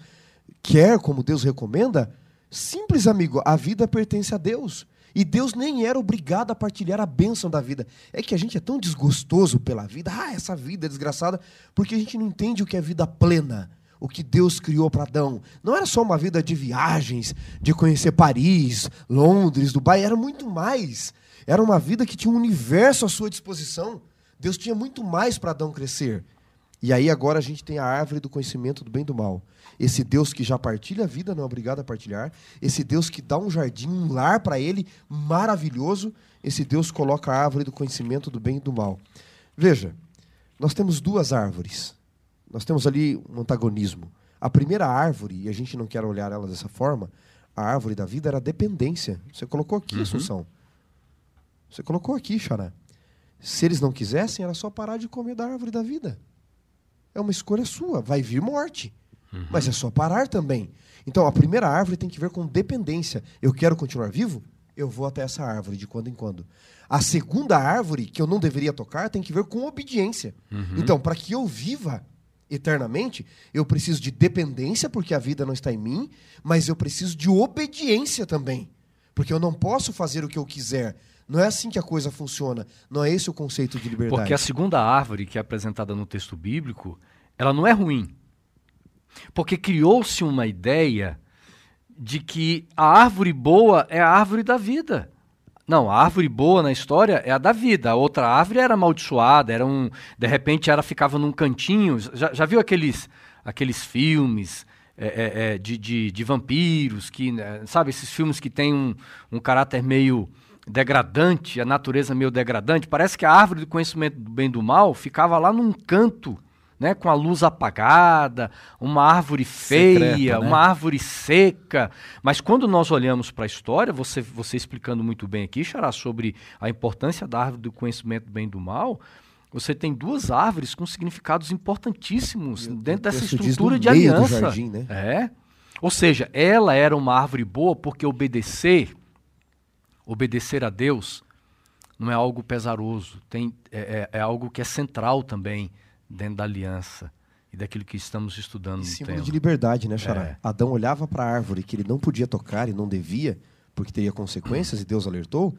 quer como Deus recomenda? Simples, amigo, a vida pertence a Deus. E Deus nem era obrigado a partilhar a bênção da vida. É que a gente é tão desgostoso pela vida, ah, essa vida é desgraçada, porque a gente não entende o que é vida plena o que Deus criou para Adão. Não era só uma vida de viagens, de conhecer Paris, Londres, Dubai, era muito mais. Era uma vida que tinha um universo à sua disposição. Deus tinha muito mais para Adão crescer. E aí agora a gente tem a árvore do conhecimento do bem e do mal. Esse Deus que já partilha a vida, não é obrigado a partilhar. Esse Deus que dá um jardim, um lar para ele maravilhoso. Esse Deus coloca a árvore do conhecimento do bem e do mal. Veja, nós temos duas árvores. Nós temos ali um antagonismo. A primeira árvore, e a gente não quer olhar ela dessa forma, a árvore da vida era a dependência. Você colocou aqui, uhum. Assunção. Você colocou aqui, Xará. Se eles não quisessem, era só parar de comer da árvore da vida. É uma escolha sua. Vai vir morte. Uhum. Mas é só parar também. Então, a primeira árvore tem que ver com dependência. Eu quero continuar vivo? Eu vou até essa árvore de quando em quando. A segunda árvore, que eu não deveria tocar, tem que ver com obediência. Uhum. Então, para que eu viva, eternamente, eu preciso de dependência, porque a vida não está em mim, mas eu preciso de obediência também. Porque eu não posso fazer o que eu quiser. Não é assim que a coisa funciona. Não é esse o conceito de liberdade. Porque a segunda árvore que é apresentada no texto bíblico, ela não é ruim. Porque criou-se uma ideia de que a árvore boa é a árvore da vida. Não, a árvore boa na história é a da vida. A outra árvore era amaldiçoada, era um. De repente ela ficava num cantinho. Já, já viu aqueles, aqueles filmes é, é, é de, de, de, vampiros, que, né, sabe, esses filmes que têm um, um caráter meio degradante, a natureza meio degradante? Parece que a árvore do conhecimento do bem e do mal ficava lá num canto né, com a luz apagada, uma árvore feia, Secreta, né? uma árvore seca. Mas quando nós olhamos para a história, você, você explicando muito bem aqui, Xará, sobre a importância da árvore do conhecimento do bem e do mal, você tem duas árvores com significados importantíssimos dentro dessa estrutura de aliança. Jardim, né? É. Ou seja, ela era uma árvore boa porque obedecer, obedecer a Deus, não é algo pesaroso, tem, é, é, é algo que é central também dentro da aliança e daquilo que estamos estudando e símbolo de liberdade, né, Xará? É. Adão olhava para a árvore que ele não podia tocar e não devia, porque teria consequências, e Deus alertou.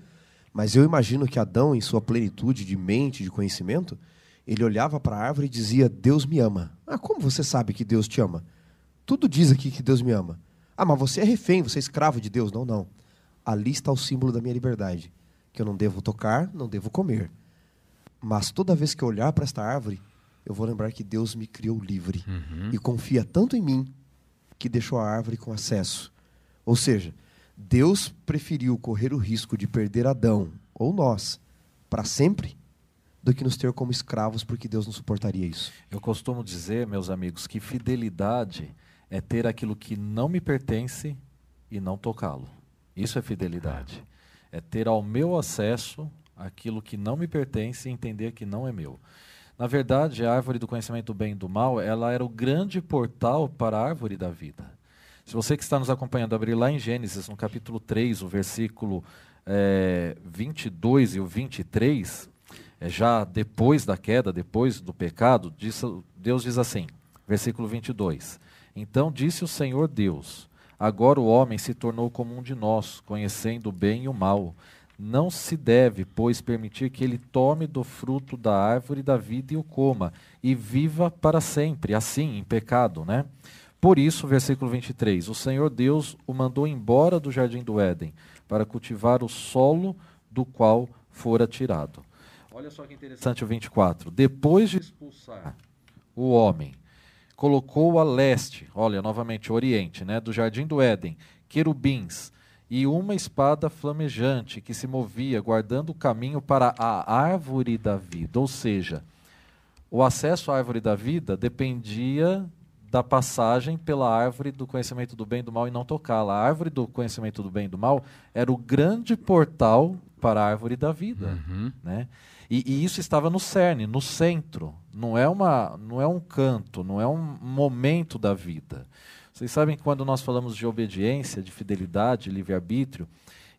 Mas eu imagino que Adão, em sua plenitude de mente, de conhecimento, ele olhava para a árvore e dizia: Deus me ama. Ah, como você sabe que Deus te ama? Tudo diz aqui que Deus me ama. Ah, mas você é refém, você é escravo de Deus. Não, não. Ali está o símbolo da minha liberdade, que eu não devo tocar, não devo comer. Mas toda vez que eu olhar para esta árvore, eu vou lembrar que Deus me criou livre uhum. e confia tanto em mim que deixou a árvore com acesso. Ou seja, Deus preferiu correr o risco de perder Adão ou nós para sempre do que nos ter como escravos, porque Deus não suportaria isso. Eu costumo dizer, meus amigos, que fidelidade é ter aquilo que não me pertence e não tocá-lo. Isso é fidelidade. É ter ao meu acesso aquilo que não me pertence e entender que não é meu. Na verdade, a árvore do conhecimento do bem e do mal, ela era o grande portal para a árvore da vida. Se você que está nos acompanhando abrir lá em Gênesis, no capítulo 3, o versículo é, 22 e o 23, é, já depois da queda, depois do pecado, diz, Deus diz assim, versículo 22, Então disse o Senhor Deus, agora o homem se tornou como um de nós, conhecendo o bem e o mal. Não se deve, pois, permitir que ele tome do fruto da árvore da vida e o coma, e viva para sempre, assim, em pecado, né? Por isso, versículo 23, o Senhor Deus o mandou embora do jardim do Éden, para cultivar o solo do qual fora tirado. Olha só que interessante o 24. Depois de expulsar o homem, colocou a leste, olha, novamente, oriente, né, do jardim do Éden, querubins, e uma espada flamejante que se movia, guardando o caminho para a árvore da vida. Ou seja, o acesso à árvore da vida dependia da passagem pela árvore do conhecimento do bem e do mal e não tocá-la. A árvore do conhecimento do bem e do mal era o grande portal para a árvore da vida. Uhum. Né? E, e, isso estava no cerne, no centro. Não é, uma, não é um canto, não é um momento da vida. Vocês sabem que quando nós falamos de obediência, de fidelidade, livre-arbítrio,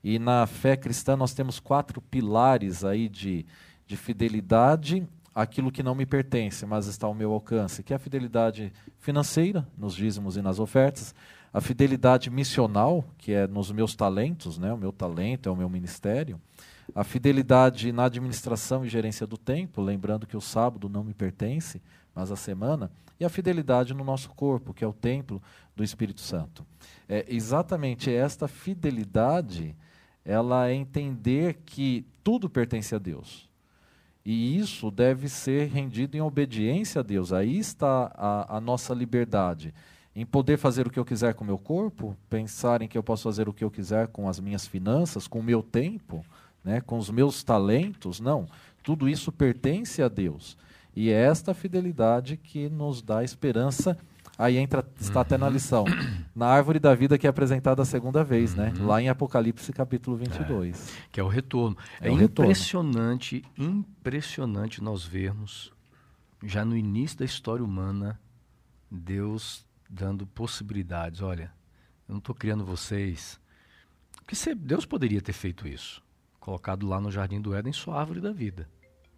e na fé cristã nós temos quatro pilares aí de, de fidelidade aquilo que não me pertence, mas está ao meu alcance, que é a fidelidade financeira, nos dízimos e nas ofertas, a fidelidade missional, que é nos meus talentos, né? o meu talento é o meu ministério, a fidelidade na administração e gerência do tempo, lembrando que o sábado não me pertence, mas a semana, e a fidelidade no nosso corpo, que é o templo do Espírito Santo. É exatamente esta fidelidade, ela é entender que tudo pertence a Deus. E isso deve ser rendido em obediência a Deus. Aí está a, a nossa liberdade. Em poder fazer o que eu quiser com o meu corpo, pensar em que eu posso fazer o que eu quiser com as minhas finanças, com o meu tempo, né, com os meus talentos. Não. Tudo isso pertence a Deus. E é esta fidelidade que nos dá esperança. Aí entra, está até na uhum. lição. Na árvore da vida que é apresentada a segunda vez, né? Uhum. Lá em Apocalipse capítulo 22. É, que é o retorno. É, é o impressionante, retorno. impressionante nós vermos, já no início da história humana, Deus dando possibilidades. Olha, eu não estou criando vocês. Porque Deus poderia ter feito isso. Colocado lá no Jardim do Éden só árvore da vida.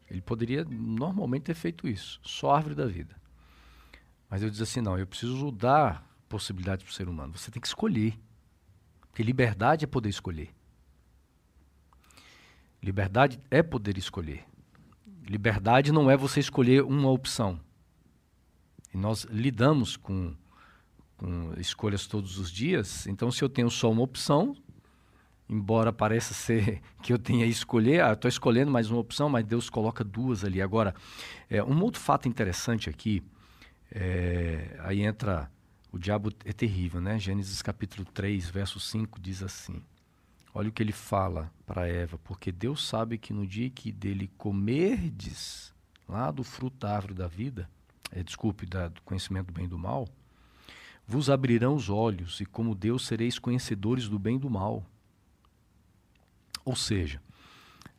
Ele poderia normalmente ter feito isso, só árvore da vida. Mas eu disse assim: não, eu preciso dar possibilidades para o ser humano. Você tem que escolher. Porque liberdade é poder escolher. Liberdade é poder escolher. Liberdade não é você escolher uma opção. E nós lidamos com, com escolhas todos os dias. Então, se eu tenho só uma opção, embora pareça ser que eu tenha escolher, ah, estou escolhendo mais uma opção, mas Deus coloca duas ali. Agora, é, um outro fato interessante aqui, é, aí entra, o diabo é terrível, né? Gênesis capítulo 3, verso 5 diz assim, olha o que ele fala para Eva, porque Deus sabe que no dia que dele comerdes, lá do fruto da árvore da vida, é, desculpe, da, do conhecimento do bem e do mal, vos abrirão os olhos, e como Deus sereis conhecedores do bem e do mal. Ou seja,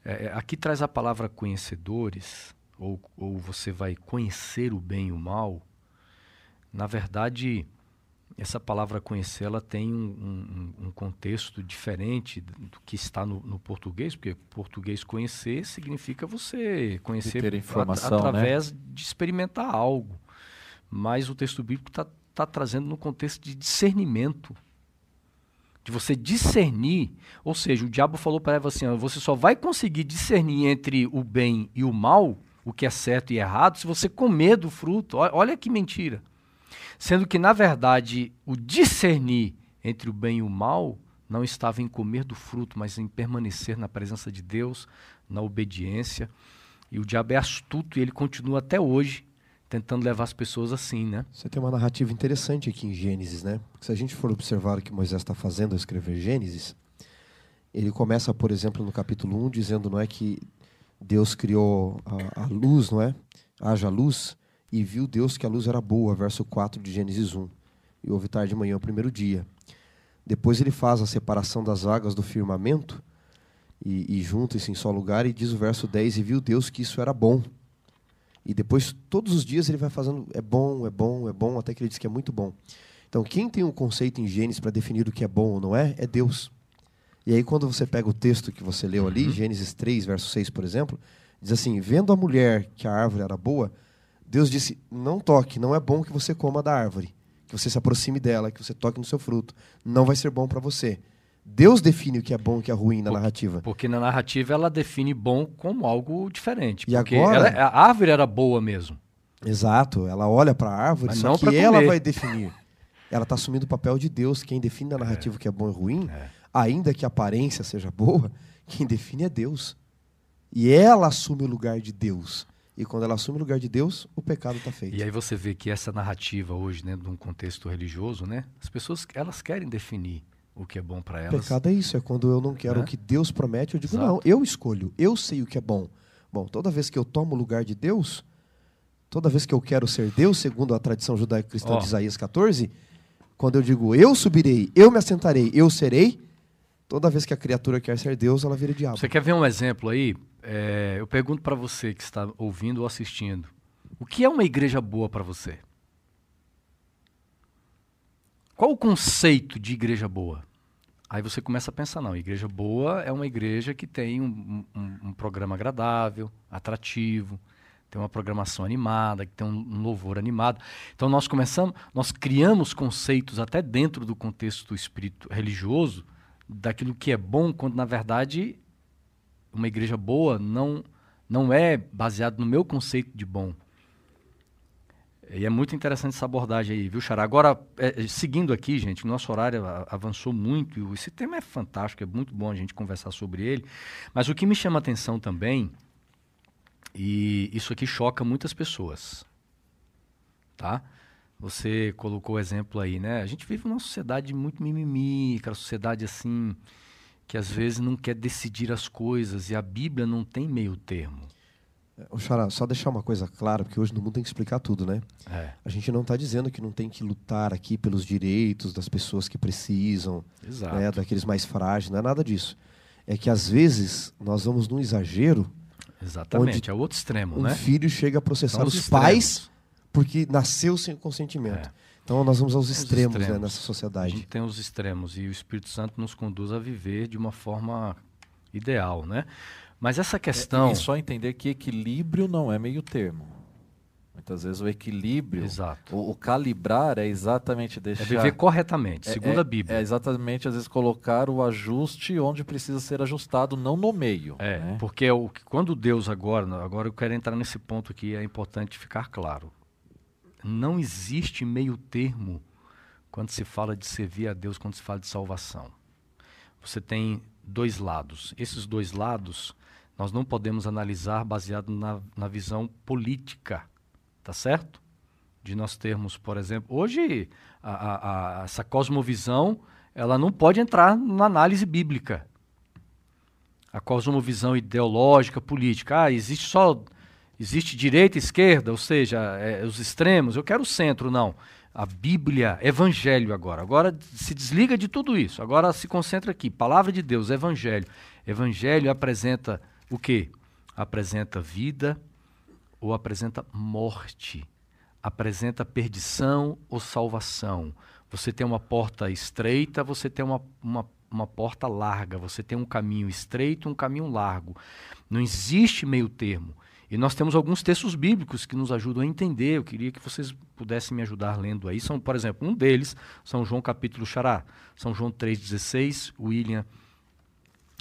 é, é, aqui traz a palavra conhecedores, ou, ou você vai conhecer o bem e o mal. Na verdade, essa palavra conhecer ela tem um, um, um contexto diferente do que está no, no, português, porque português conhecer significa você conhecer ter informação, né? através né? de experimentar algo. Mas o texto bíblico está tá trazendo no contexto de discernimento de você discernir, ou seja, o diabo falou para Eva assim: você só vai conseguir discernir entre o bem e o mal, o que é certo e errado, se você comer do fruto. Olha que mentira. Sendo que, na verdade, o discernir entre o bem e o mal não estava em comer do fruto, mas em permanecer na presença de Deus, na obediência. E o diabo é astuto e ele continua até hoje tentando levar as pessoas assim, né? Você tem uma narrativa interessante aqui em Gênesis, né? Porque se a gente for observar o que Moisés está fazendo ao escrever Gênesis, ele começa, por exemplo, no capítulo 1, dizendo, não é que Deus criou a, a luz, não é? Haja luz, e viu Deus que a luz era boa, verso 4 de Gênesis 1. E houve tarde de manhã o primeiro dia. Depois ele faz a separação das águas do firmamento, e, e juntam-se em só lugar, e diz o verso 10, e viu Deus que isso era bom. E depois, todos os dias, ele vai fazendo, é bom, é bom, é bom, até que ele diz que é muito bom. Então, quem tem um conceito em Gênesis para definir o que é bom ou não é, é Deus. E aí, quando você pega o texto que você leu ali, uhum. Gênesis 3, verso 6, por exemplo, diz assim: Vendo a mulher que a árvore era boa, Deus disse: Não toque, não é bom que você coma da árvore, que você se aproxime dela, que você toque no seu fruto. Não vai ser bom para você. Deus define o que é bom e o que é ruim na narrativa. Porque na narrativa ela define bom como algo diferente. E agora ela, a árvore era boa mesmo. Exato, ela olha para a árvore, Mas só que ela vai definir. Ela está assumindo o papel de Deus, quem define na narrativa o é. que é bom e ruim, é. ainda que a aparência seja boa, quem define é Deus. E ela assume o lugar de Deus. E quando ela assume o lugar de Deus, o pecado está feito. E aí você vê que essa narrativa hoje, né, num contexto religioso, né, as pessoas elas querem definir o que é bom para elas. Pecado é isso, é quando eu não quero né? o que Deus promete, eu digo, Exato. não, eu escolho, eu sei o que é bom. Bom, toda vez que eu tomo o lugar de Deus, toda vez que eu quero ser Deus, segundo a tradição judaico-cristã oh. de Isaías 14, quando eu digo eu subirei, eu me assentarei, eu serei, Toda vez que a criatura quer ser Deus, ela vira diabo. Você quer ver um exemplo aí? É, eu pergunto para você que está ouvindo ou assistindo: o que é uma igreja boa para você? Qual o conceito de igreja boa? Aí você começa a pensar, não, igreja boa é uma igreja que tem um, um, um programa agradável, atrativo, tem uma programação animada, que tem um, um, louvor animado. Então nós começamos, nós criamos conceitos até dentro do contexto do espírito religioso daquilo que é bom, quando na verdade uma igreja boa não não é baseado no meu conceito de bom. E é muito interessante essa abordagem aí, viu, Xará? Agora, é, seguindo aqui, gente, nosso horário avançou muito, esse tema é fantástico, é muito bom a gente conversar sobre ele, mas o que me chama a atenção também, e isso aqui choca muitas pessoas, tá? Você colocou o exemplo aí, né? A gente vive numa sociedade muito mimimi, aquela sociedade assim, que às vezes não quer decidir as coisas, e a Bíblia não tem meio termo. O Xará, só deixar uma coisa clara, porque hoje no mundo tem que explicar tudo, né? É. A gente não está dizendo que não tem que lutar aqui pelos direitos das pessoas que precisam, né, daqueles mais frágeis, não é nada disso. É que às vezes nós vamos num exagero. Exatamente, é o outro extremo, um né? Um filho chega a processar os, os pais porque nasceu sem consentimento. É. Então nós vamos aos extremos, extremos. Né, nessa sociedade. A gente tem os extremos e o Espírito Santo nos conduz a viver de uma forma ideal, né? Mas essa questão. É, e só entender que equilíbrio não é meio termo. Muitas vezes o equilíbrio, Exato. O, o calibrar é exatamente deixar. É viver corretamente, é, segundo é, a Bíblia. É exatamente, às vezes, colocar o ajuste onde precisa ser ajustado, não no meio. É, né? porque o, quando Deus agora, agora eu quero entrar nesse ponto aqui, é importante ficar claro. Não existe meio termo quando se fala de servir a Deus, quando se fala de salvação. Você tem dois lados. Esses dois lados nós não podemos analisar baseado na, na visão política, tá certo? De nós termos, por exemplo, hoje a, a, a, essa cosmovisão ela não pode entrar na análise bíblica. A cosmovisão ideológica, política, ah, existe só existe direita e esquerda, ou seja, é, os extremos. Eu quero o centro, não. A Bíblia, Evangelho agora. Agora se desliga de tudo isso. Agora se concentra aqui. Palavra de Deus, Evangelho. Evangelho apresenta o que? Apresenta vida ou apresenta morte? Apresenta perdição ou salvação? Você tem uma porta estreita, você tem uma, uma, uma porta larga, você tem um caminho estreito, um caminho largo. Não existe meio termo. E nós temos alguns textos bíblicos que nos ajudam a entender. Eu queria que vocês pudessem me ajudar lendo aí. São, por exemplo, um deles, São João capítulo Xará, São João 3,16, William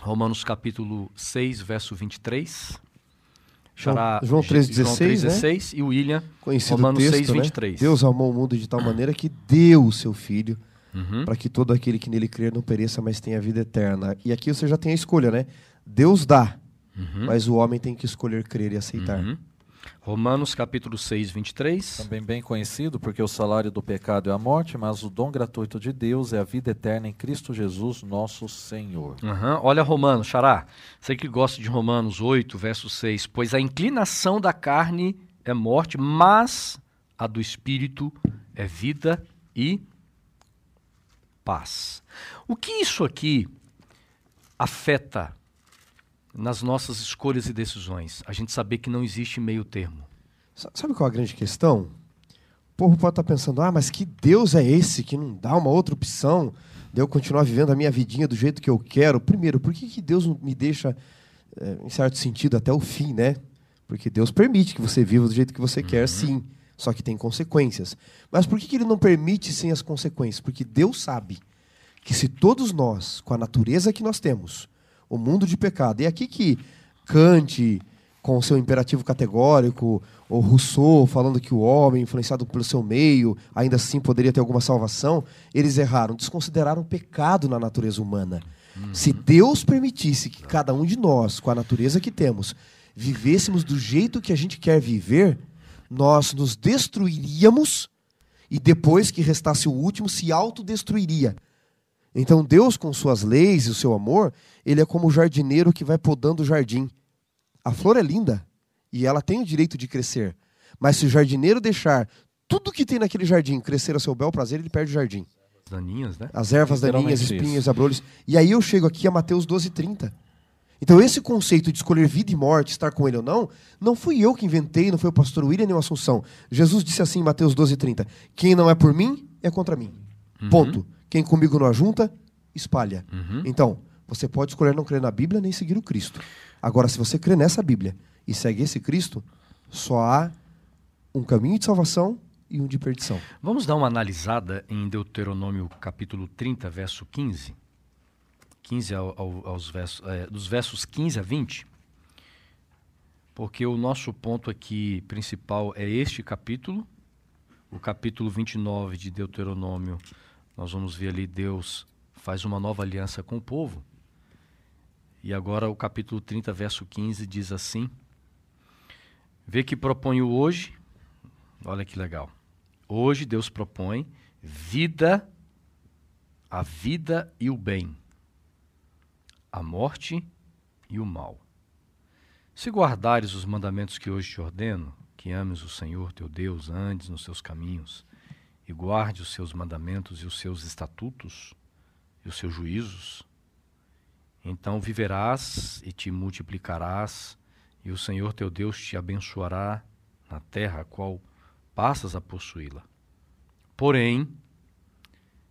Romanos capítulo 6, verso 23. Xará, João 3,16 né? e William, Conhecido Romanos texto, 6, 23. Né? Deus amou o mundo de tal maneira que deu o seu Filho uhum. para que todo aquele que nele crer não pereça, mas tenha vida eterna. E aqui você já tem a escolha, né? Deus dá, uhum. mas o homem tem que escolher crer e aceitar. Uhum. Romanos capítulo 6, 23. Também bem conhecido, porque o salário do pecado é a morte, mas o dom gratuito de Deus é a vida eterna em Cristo Jesus, nosso Senhor. Uhum. Olha Romanos, Xará. Você que gosta de Romanos 8, verso 6. Pois a inclinação da carne é morte, mas a do espírito é vida e paz. O que isso aqui afeta nas nossas escolhas e decisões. A gente saber que não existe meio termo. Sabe qual é a grande questão? O povo pode estar pensando, ah, mas que Deus é esse que não dá uma outra opção de eu continuar vivendo a minha vidinha do jeito que eu quero? Primeiro, por que, que Deus me deixa, é, em certo sentido, até o fim, né? Porque Deus permite que você viva do jeito que você uhum. quer, sim. Só que tem consequências. Mas por que, que ele não permite sem as consequências? Porque Deus sabe que se todos nós, com a natureza que nós temos, o mundo de pecado. E é aqui que Kant, com seu imperativo categórico, ou Rousseau falando que o homem, influenciado pelo seu meio, ainda assim poderia ter alguma salvação, eles erraram, desconsideraram o pecado na natureza humana. Uhum. Se Deus permitisse que cada um de nós, com a natureza que temos, vivêssemos do jeito que a gente quer viver, nós nos destruiríamos e depois que restasse o último, se autodestruiria. Então Deus, com suas leis e o seu amor, ele é como o jardineiro que vai podando o jardim. A flor é linda e ela tem o direito de crescer. Mas se o jardineiro deixar tudo que tem naquele jardim crescer a seu bel prazer, ele perde o jardim. daninhas, né? As ervas daninhas, espinhos, abrolhos. E aí eu chego aqui a Mateus 12, 30. Então, esse conceito de escolher vida e morte, estar com ele ou não, não fui eu que inventei, não foi o pastor William nem o Assunção. Jesus disse assim em Mateus 12, 30. Quem não é por mim, é contra mim. Uhum. Quem comigo não ajunta, espalha. Uhum. Então, você pode escolher não crer na Bíblia nem seguir o Cristo. Agora, se você crê nessa Bíblia e segue esse Cristo, só há um caminho de salvação e um de perdição. Vamos dar uma analisada em Deuteronômio capítulo 30, verso 15. 15 ao, ao, aos versos, é, dos versos 15 a 20. Porque o nosso ponto aqui principal é este capítulo, o capítulo 29 de Deuteronômio. Nós vamos ver ali Deus faz uma nova aliança com o povo. E agora o capítulo 30, verso 15 diz assim: Vê que proponho hoje, olha que legal. Hoje Deus propõe vida, a vida e o bem, a morte e o mal. Se guardares os mandamentos que hoje te ordeno, que ames o Senhor teu Deus, andes nos seus caminhos, e guarde os seus mandamentos e os seus estatutos e os seus juízos, então viverás e te multiplicarás, e o Senhor teu Deus te abençoará na terra a qual passas a possuí-la. Porém,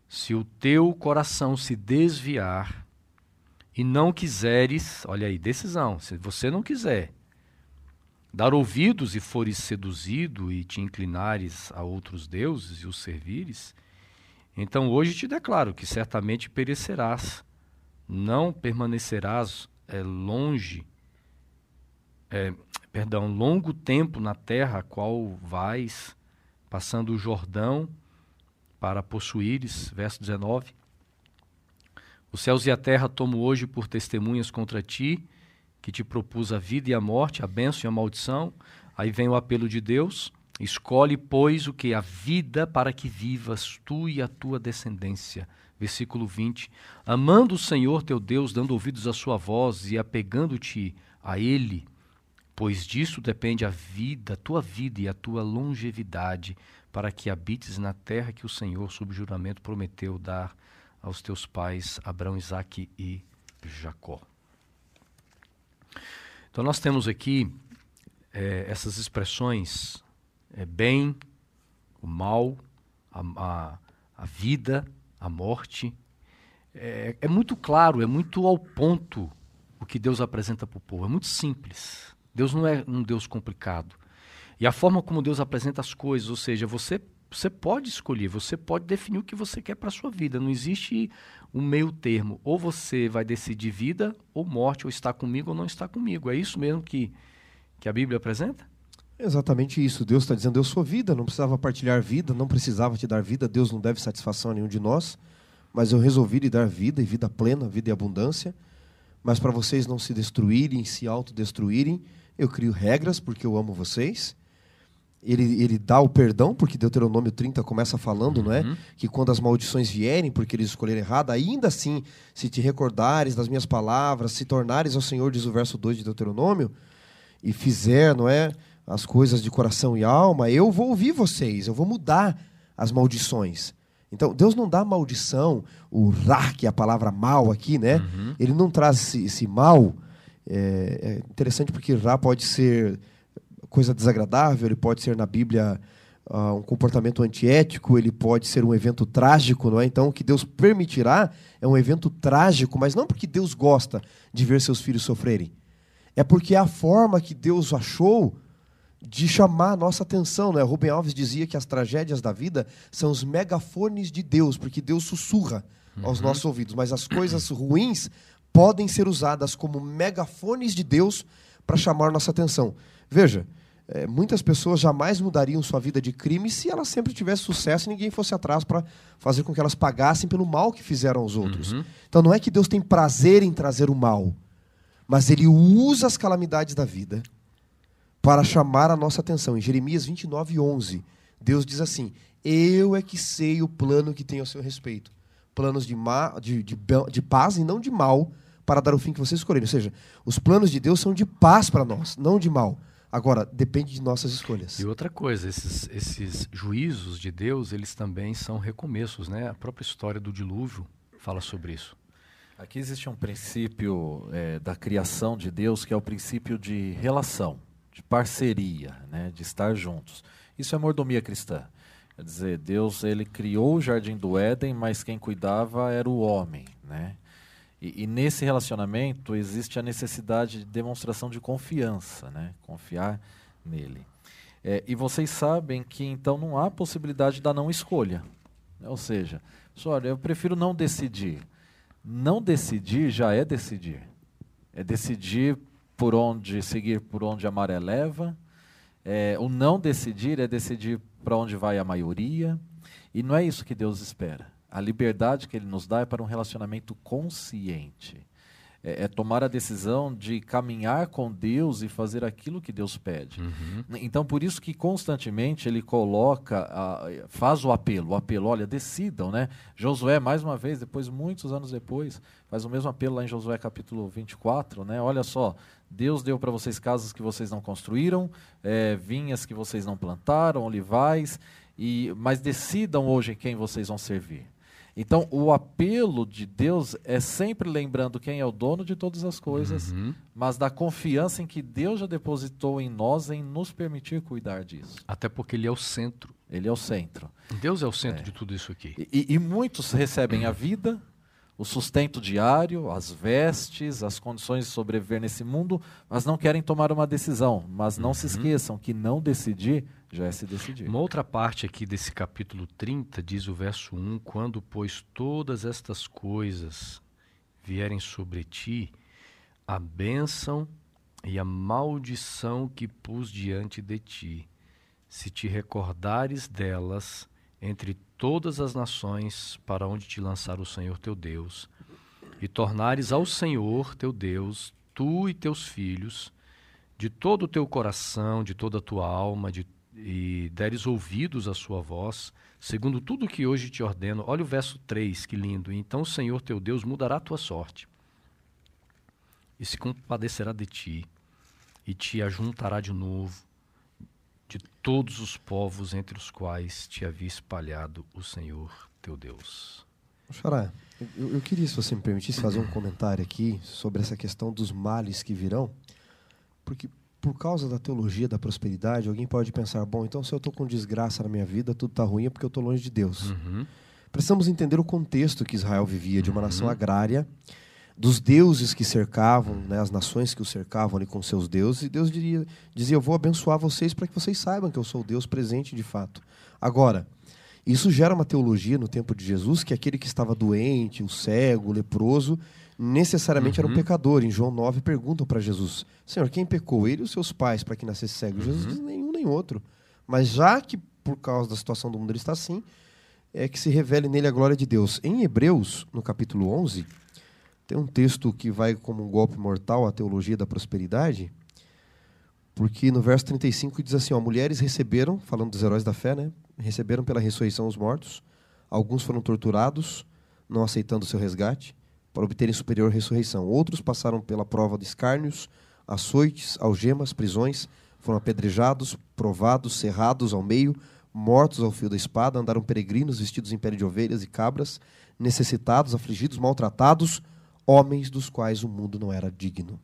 se o teu coração se desviar e não quiseres, olha aí, decisão, se você não quiser dar ouvidos e fores seduzido e te inclinares a outros deuses e os servires, então hoje te declaro que certamente perecerás, não permanecerás é, longe, é, perdão, longo tempo na terra a qual vais, passando o Jordão para possuíres, verso 19. Os céus e a terra tomo hoje por testemunhas contra ti, que te propus a vida e a morte, a bênção e a maldição. Aí vem o apelo de Deus. Escolhe, pois, o que? A vida para que vivas tu e a tua descendência. Versículo 20. Amando o Senhor teu Deus, dando ouvidos à sua voz e apegando-te a Ele, pois disso depende a vida, a tua vida e a tua longevidade, para que habites na terra que o Senhor, sob juramento, prometeu dar aos teus pais, Abraão, Isaque e Jacó. Então, nós temos aqui é, essas expressões: é, bem, o mal, a, a, a vida, a morte. É, é muito claro, é muito ao ponto o que Deus apresenta para o povo. É muito simples. Deus não é um Deus complicado. E a forma como Deus apresenta as coisas, ou seja, você, você pode escolher, você pode definir o que você quer para a sua vida. Não existe um meio termo. Ou você vai decidir vida ou morte, ou está comigo ou não está comigo. É isso mesmo que, que a Bíblia apresenta? Exatamente isso. Deus está dizendo: Eu sou vida, não precisava partilhar vida, não precisava te dar vida. Deus não deve satisfação a nenhum de nós, mas eu resolvi lhe dar vida e vida plena, vida e abundância. Mas para vocês não se destruírem, se autodestruírem, eu crio regras porque eu amo vocês. Ele, ele dá o perdão, porque Deuteronômio 30 começa falando, uhum. não é? Uhum. Que quando as maldições vierem, porque eles escolheram errado, ainda assim, se te recordares das minhas palavras, se tornares ao Senhor, diz o verso 2 de Deuteronômio, e fizer, não é? As coisas de coração e alma, eu vou ouvir vocês, eu vou mudar as maldições. Então, Deus não dá maldição, o ra, que é a palavra mal aqui, né? Uhum. Ele não traz esse, esse mal é, é interessante porque Ra pode ser coisa desagradável, ele pode ser na Bíblia uh, um comportamento antiético, ele pode ser um evento trágico, não é? Então, o que Deus permitirá é um evento trágico, mas não porque Deus gosta de ver seus filhos sofrerem. É porque é a forma que Deus achou de chamar a nossa atenção. Né? Rubem Alves dizia que as tragédias da vida são os megafones de Deus, porque Deus sussurra aos uhum. nossos ouvidos. Mas as coisas ruins podem ser usadas como megafones de Deus para chamar nossa atenção. Veja, é, muitas pessoas jamais mudariam sua vida de crime se elas sempre tivessem sucesso e ninguém fosse atrás para fazer com que elas pagassem pelo mal que fizeram aos outros. Uhum. Então não é que Deus tem prazer em trazer o mal, mas ele usa as calamidades da vida para chamar a nossa atenção. Em Jeremias 29, 11, Deus diz assim: Eu é que sei o plano que tenho a seu respeito. Planos de, ma, de, de, de paz e não de mal, para dar o fim que vocês escolherem. Ou seja, os planos de Deus são de paz para nós, não de mal. Agora, depende de nossas escolhas. E outra coisa, esses, esses juízos de Deus, eles também são recomeços, né? A própria história do dilúvio fala sobre isso. Aqui existe um princípio é, da criação de Deus que é o princípio de relação, de parceria, né, de estar juntos. Isso é mordomia cristã. Quer dizer, Deus ele criou o jardim do Éden, mas quem cuidava era o homem, né? E, e, nesse relacionamento existe a necessidade de demonstração de confiança, né? Confiar nele. É, e vocês sabem que então não há possibilidade da não escolha. Ou seja, olha, eu prefiro não decidir. Não decidir já é decidir. É decidir por onde seguir, por onde a maré leva. É, o não decidir é decidir para onde vai a maioria. E não é isso que Deus espera. A liberdade que Ele nos dá é para um relacionamento consciente é, é, tomar a decisão de caminhar com Deus e fazer aquilo que Deus pede. Uhum. Então, por isso que constantemente ele coloca, a, faz o apelo, o apelo, olha, decidam, né? Josué, mais uma vez, depois, muitos anos depois, faz o mesmo apelo lá em Josué capítulo 24, né? Olha só, Deus deu para vocês casas que vocês não construíram, é, vinhas que vocês não plantaram, olivais, e, mas decidam hoje quem vocês vão servir. Então, o apelo de Deus é sempre lembrando quem é o dono de todas as coisas, uhum. mas da confiança em que Deus já depositou em nós em nos permitir cuidar disso. Até porque Ele é o centro. Ele é o centro. Deus é o centro é. de tudo isso aqui. E, e, muitos recebem a vida, o sustento diário, as vestes, as condições de sobreviver nesse mundo, mas não querem tomar uma decisão. Mas não uhum. se esqueçam que não decidir já é se decidir. Uma outra parte aqui desse capítulo 30 diz o verso 1: Quando, pois, todas estas coisas vierem sobre ti, a bênção e a maldição que pus diante de ti, se te recordares delas entre todas as nações para onde te lançar o Senhor teu Deus, e tornares ao Senhor teu Deus, tu e teus filhos, de todo o teu coração, de toda a tua alma, de e deres ouvidos à sua voz, segundo tudo o que hoje te ordeno. Olha o verso 3, que lindo. Então o Senhor teu Deus mudará a tua sorte e se compadecerá de ti e te ajuntará de novo de todos os povos entre os quais te havia espalhado o Senhor teu Deus. Xará, eu, eu queria, se você me permitisse, fazer um comentário aqui sobre essa questão dos males que virão, porque por causa da teologia da prosperidade, alguém pode pensar: bom, então se eu estou com desgraça na minha vida, tudo está ruim é porque eu estou longe de Deus. Uhum. Precisamos entender o contexto que Israel vivia de uma uhum. nação agrária, dos deuses que cercavam, né, as nações que o cercavam ali com seus deuses, e Deus diria, dizia: Eu vou abençoar vocês para que vocês saibam que eu sou o Deus presente de fato. Agora, isso gera uma teologia no tempo de Jesus que aquele que estava doente, o cego, o leproso, necessariamente uhum. era um uhum. pecador. Em João 9 perguntam para Jesus: Senhor, quem pecou? Ele ou seus pais para que nascesse cego? Uhum. Jesus diz: nenhum nem outro. Mas já que por causa da situação do mundo ele está assim, é que se revele nele a glória de Deus. Em Hebreus, no capítulo 11, tem um texto que vai como um golpe mortal à teologia da prosperidade, porque no verso 35 diz assim: ó, mulheres receberam, falando dos heróis da fé, né? Receberam pela ressurreição os mortos, alguns foram torturados, não aceitando o seu resgate para obterem superior ressurreição. Outros passaram pela prova de escárnios, açoites, algemas, prisões, foram apedrejados, provados, cerrados ao meio, mortos ao fio da espada, andaram peregrinos vestidos em pele de ovelhas e cabras, necessitados, afligidos, maltratados, homens dos quais o mundo não era digno.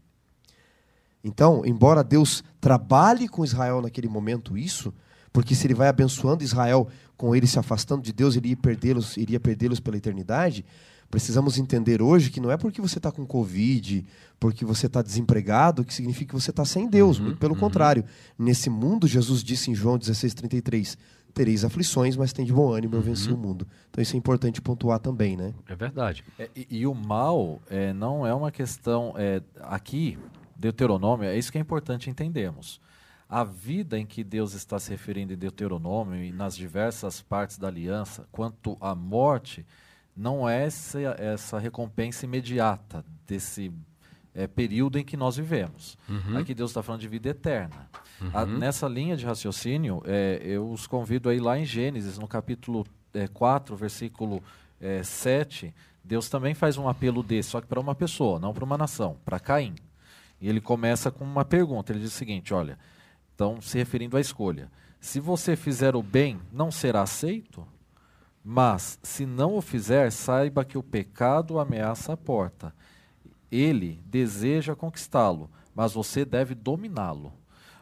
Então, embora Deus trabalhe com Israel naquele momento isso, porque se ele vai abençoando Israel com ele se afastando de Deus, ele iria perdê-los, iria perdê-los pela eternidade, precisamos entender hoje que não é porque você está com Covid, porque você está desempregado, que significa que você está sem Deus. Uhum, pelo uhum. contrário, nesse mundo, Jesus disse em João 16,33: tereis aflições, mas tem de bom ânimo, eu venci uhum. o mundo. Então isso é importante pontuar também, né? É verdade. É, e, e, o mal é, não é uma questão. É, aqui, Deuteronômio, é isso que é importante entendermos. A vida em que Deus está se referindo em Deuteronômio e nas diversas partes da aliança, quanto à morte, não é essa, essa recompensa imediata desse é, período em que nós vivemos. Uhum. Aqui Deus está falando de vida eterna. Uhum. A, nessa linha de raciocínio, é, eu os convido aí lá em Gênesis, no capítulo é, 4, versículo é, 7, Deus também faz um apelo desse, só que para uma pessoa, não para uma nação, para Caim. E ele começa com uma pergunta, ele diz o seguinte, olha, Então, se referindo à escolha. Se você fizer o bem, não será aceito? Mas, se não o fizer, saiba que o pecado ameaça a porta. Ele deseja conquistá-lo, mas você deve dominá-lo.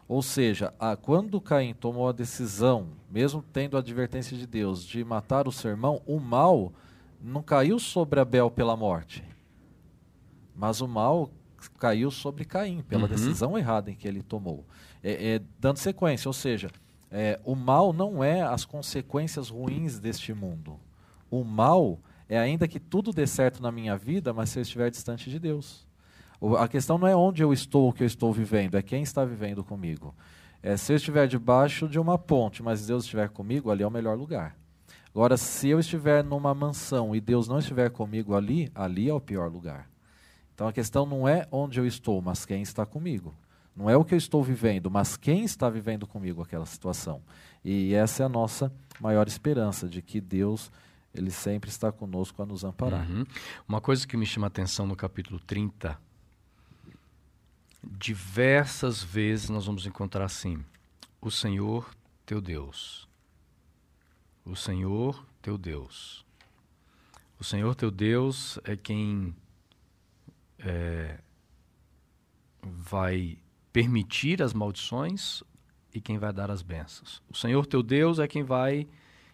Ou seja, a, quando Caim tomou a decisão, mesmo tendo a advertência de Deus, de matar o seu irmão, o mal não caiu sobre Abel pela morte, mas o mal caiu sobre Caim pela uhum. decisão errada em que ele tomou. É, é, dando sequência, ou seja, é, o mal não é as consequências ruins deste mundo. O mal é ainda que tudo dê certo na minha vida, mas se eu estiver distante de Deus. A questão não é onde eu estou, o que eu estou vivendo, é quem está vivendo comigo. É, se eu estiver debaixo de uma ponte, mas Deus estiver comigo, ali é o melhor lugar. Agora, se eu estiver numa mansão e Deus não estiver comigo ali, ali é o pior lugar. Então a questão não é onde eu estou, mas quem está comigo. Não é o que eu estou vivendo, mas quem está vivendo comigo aquela situação. E essa é a nossa maior esperança, de que Deus ele sempre está conosco a nos amparar. Uhum. Uma coisa que me chama a atenção no capítulo 30 diversas vezes nós vamos encontrar assim: o Senhor teu Deus. O Senhor teu Deus. O Senhor teu Deus é quem é, vai permitir as maldições e quem vai dar as bênçãos. O Senhor teu Deus é quem vai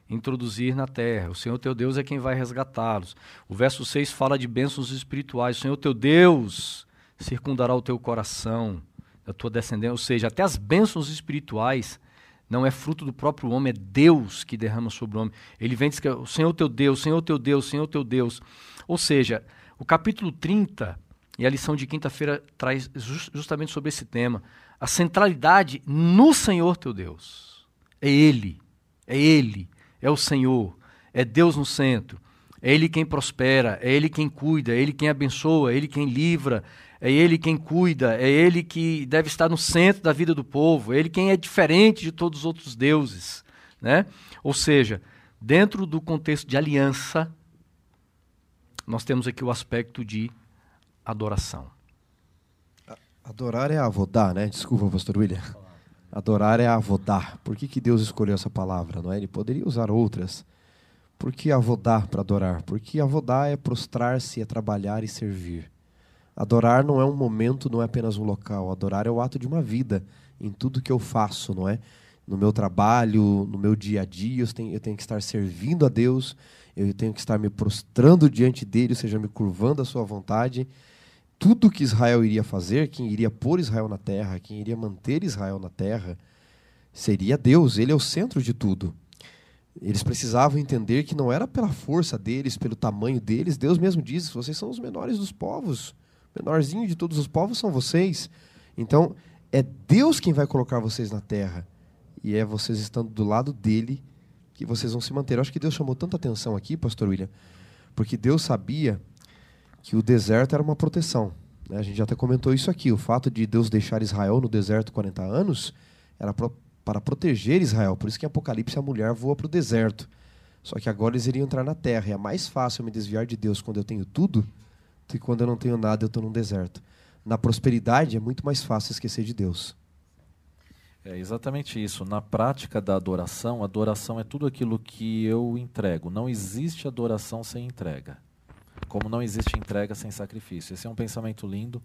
introduzir na terra. O Senhor teu Deus é quem vai resgatá-los. O verso 6 fala de bênçãos espirituais. O Senhor teu Deus circundará o teu coração, a tua descendência, ou seja, até as bênçãos espirituais não é fruto do próprio homem, é Deus que derrama sobre o homem. Ele vem dizer que o Senhor teu Deus, Senhor teu Deus, Senhor teu Deus. Ou seja, o capítulo 30 e a lição de quinta-feira traz justamente sobre esse tema. A centralidade no Senhor teu Deus. É Ele, é Ele, é o Senhor, é Deus no centro. É Ele quem prospera, é Ele quem cuida, é Ele quem abençoa, é Ele quem livra, é Ele quem cuida, é Ele que deve estar no centro da vida do povo, é Ele quem é diferente de todos os outros deuses. Né? Ou seja, dentro do contexto de aliança, nós temos aqui o aspecto de adoração. Adorar é avodar, né? Desculpa, pastor William. Adorar é avodar. Por que, que Deus escolheu essa palavra? Não é? Ele poderia usar outras. Por que avodar para adorar? Porque avodar é prostrar-se, é trabalhar e servir. Adorar não é um momento, não é apenas um local. Adorar é o ato de uma vida em tudo que eu faço, não é? No meu trabalho, no meu dia a dia, eu tenho, que estar servindo a Deus, eu tenho que estar me prostrando diante dele, ou seja, me curvando à sua vontade. Tudo que Israel iria fazer, quem iria pôr Israel na terra, quem iria manter Israel na terra, seria Deus, ele é o centro de tudo. Eles precisavam entender que não era pela força deles, pelo tamanho deles. Deus mesmo diz: vocês são os menores dos povos menorzinho de todos os povos são vocês. Então, é Deus quem vai colocar vocês na terra. E é vocês estando do lado dele que vocês vão se manter. Eu acho que Deus chamou tanta atenção aqui, pastor William, porque Deus sabia que o deserto era uma proteção. Né? A gente já até comentou isso aqui. O fato de Deus deixar Israel no deserto 40 anos era pro, para proteger Israel. Por isso que em Apocalipse a mulher voa para o deserto. Só que agora eles iriam entrar na terra. E é mais fácil me desviar de Deus quando eu tenho tudo e quando eu não tenho nada, eu estou num deserto. Na prosperidade é muito mais fácil esquecer de Deus. É exatamente isso. Na prática da adoração, adoração é tudo aquilo que eu entrego. Não existe adoração sem entrega. Como não existe entrega sem sacrifício. Esse é um pensamento lindo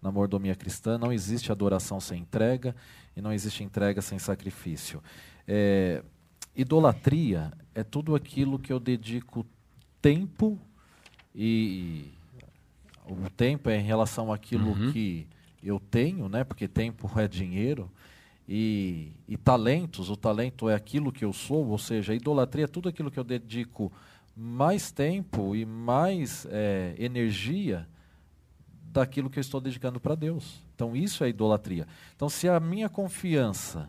na mordomia cristã. Não existe adoração sem entrega e não existe entrega sem sacrifício. É, idolatria é tudo aquilo que eu dedico tempo e o tempo é em relação àquilo uhum. que eu tenho, né? Porque tempo é dinheiro. E, e, talentos, o talento é aquilo que eu sou, ou seja, a idolatria é tudo aquilo que eu dedico mais tempo e mais é, energia daquilo que eu estou dedicando para Deus. Então, isso é idolatria. Então, se a minha confiança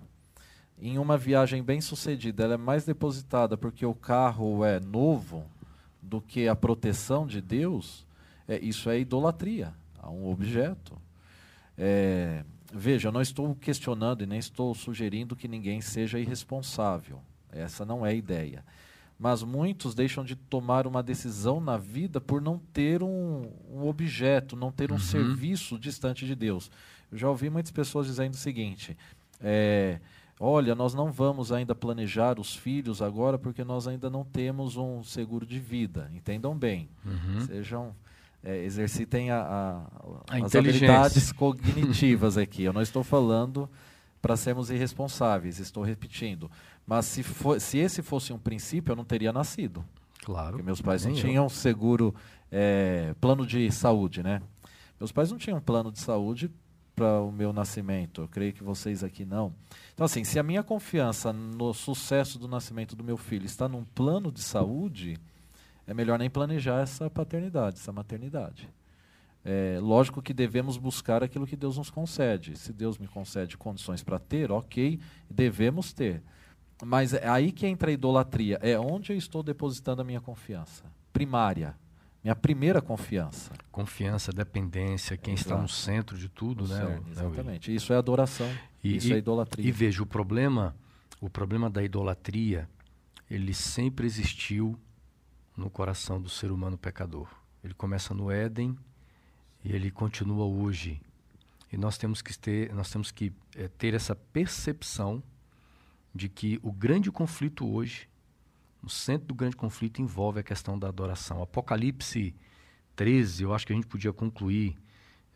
em uma viagem bem sucedida ela é mais depositada porque o carro é novo do que a proteção de Deus, é, isso é idolatria a um objeto. É, veja, eu não estou questionando e nem estou sugerindo que ninguém seja irresponsável. Essa não é a ideia. Mas muitos deixam de tomar uma decisão na vida por não ter um, um objeto, não ter um uhum. serviço distante de Deus. Eu já ouvi muitas pessoas dizendo o seguinte: é, olha, nós não vamos ainda planejar os filhos agora porque nós ainda não temos um seguro de vida. Entendam bem. Uhum. Sejam é, exercitem a, a, a as habilidades cognitivas aqui. Eu não estou falando para sermos irresponsáveis, estou repetindo. Mas se, for, se esse fosse um princípio, eu não teria nascido. Claro. Porque meus pais não tinham seguro, é, plano de saúde, né? Meus pais não tinham plano de saúde para o meu nascimento. Eu creio que vocês aqui não. Então, assim, se a minha confiança no sucesso do nascimento do meu filho está num plano de saúde, é melhor nem planejar essa paternidade, essa maternidade. É, lógico que devemos buscar aquilo que Deus nos concede. Se Deus me concede condições para ter, ok, devemos ter. Mas é aí que entra a idolatria. É onde eu estou depositando a minha confiança. Primária. Minha primeira confiança. Confiança, dependência, quem Exato. está no centro de tudo, né? Certo, exatamente. Isso é adoração. E, isso é e, é idolatria. E veja, o problema, o problema da idolatria, ele sempre existiu no coração do ser humano pecador. Ele começa no Éden e ele continua hoje. E nós temos que ter, nós temos que é, ter essa percepção de que o grande conflito hoje, o centro do grande conflito envolve a questão da adoração. Apocalipse 13, eu acho que a gente podia concluir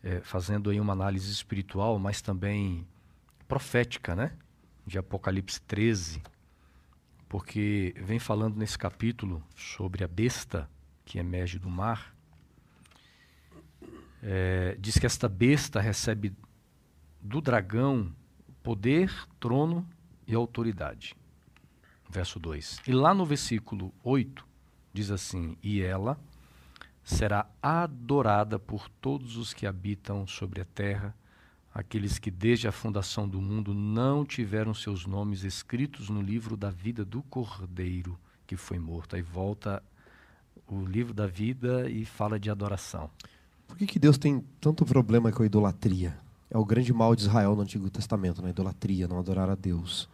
é, fazendo aí uma análise espiritual, mas também profética, né? De Apocalipse 13, porque vem falando nesse capítulo sobre a besta que emerge do mar. É, diz que esta besta recebe do dragão poder, trono e autoridade. Verso 2. E lá no versículo 8 diz assim: E ela será adorada por todos os que habitam sobre a terra aqueles que desde a fundação do mundo não tiveram seus nomes escritos no livro da vida do Cordeiro que foi morto. Aí volta o livro da vida e fala de adoração. Por que, que Deus tem tanto problema com a idolatria? É o grande mal de Israel no Antigo Testamento, na idolatria, não adorar a Deus.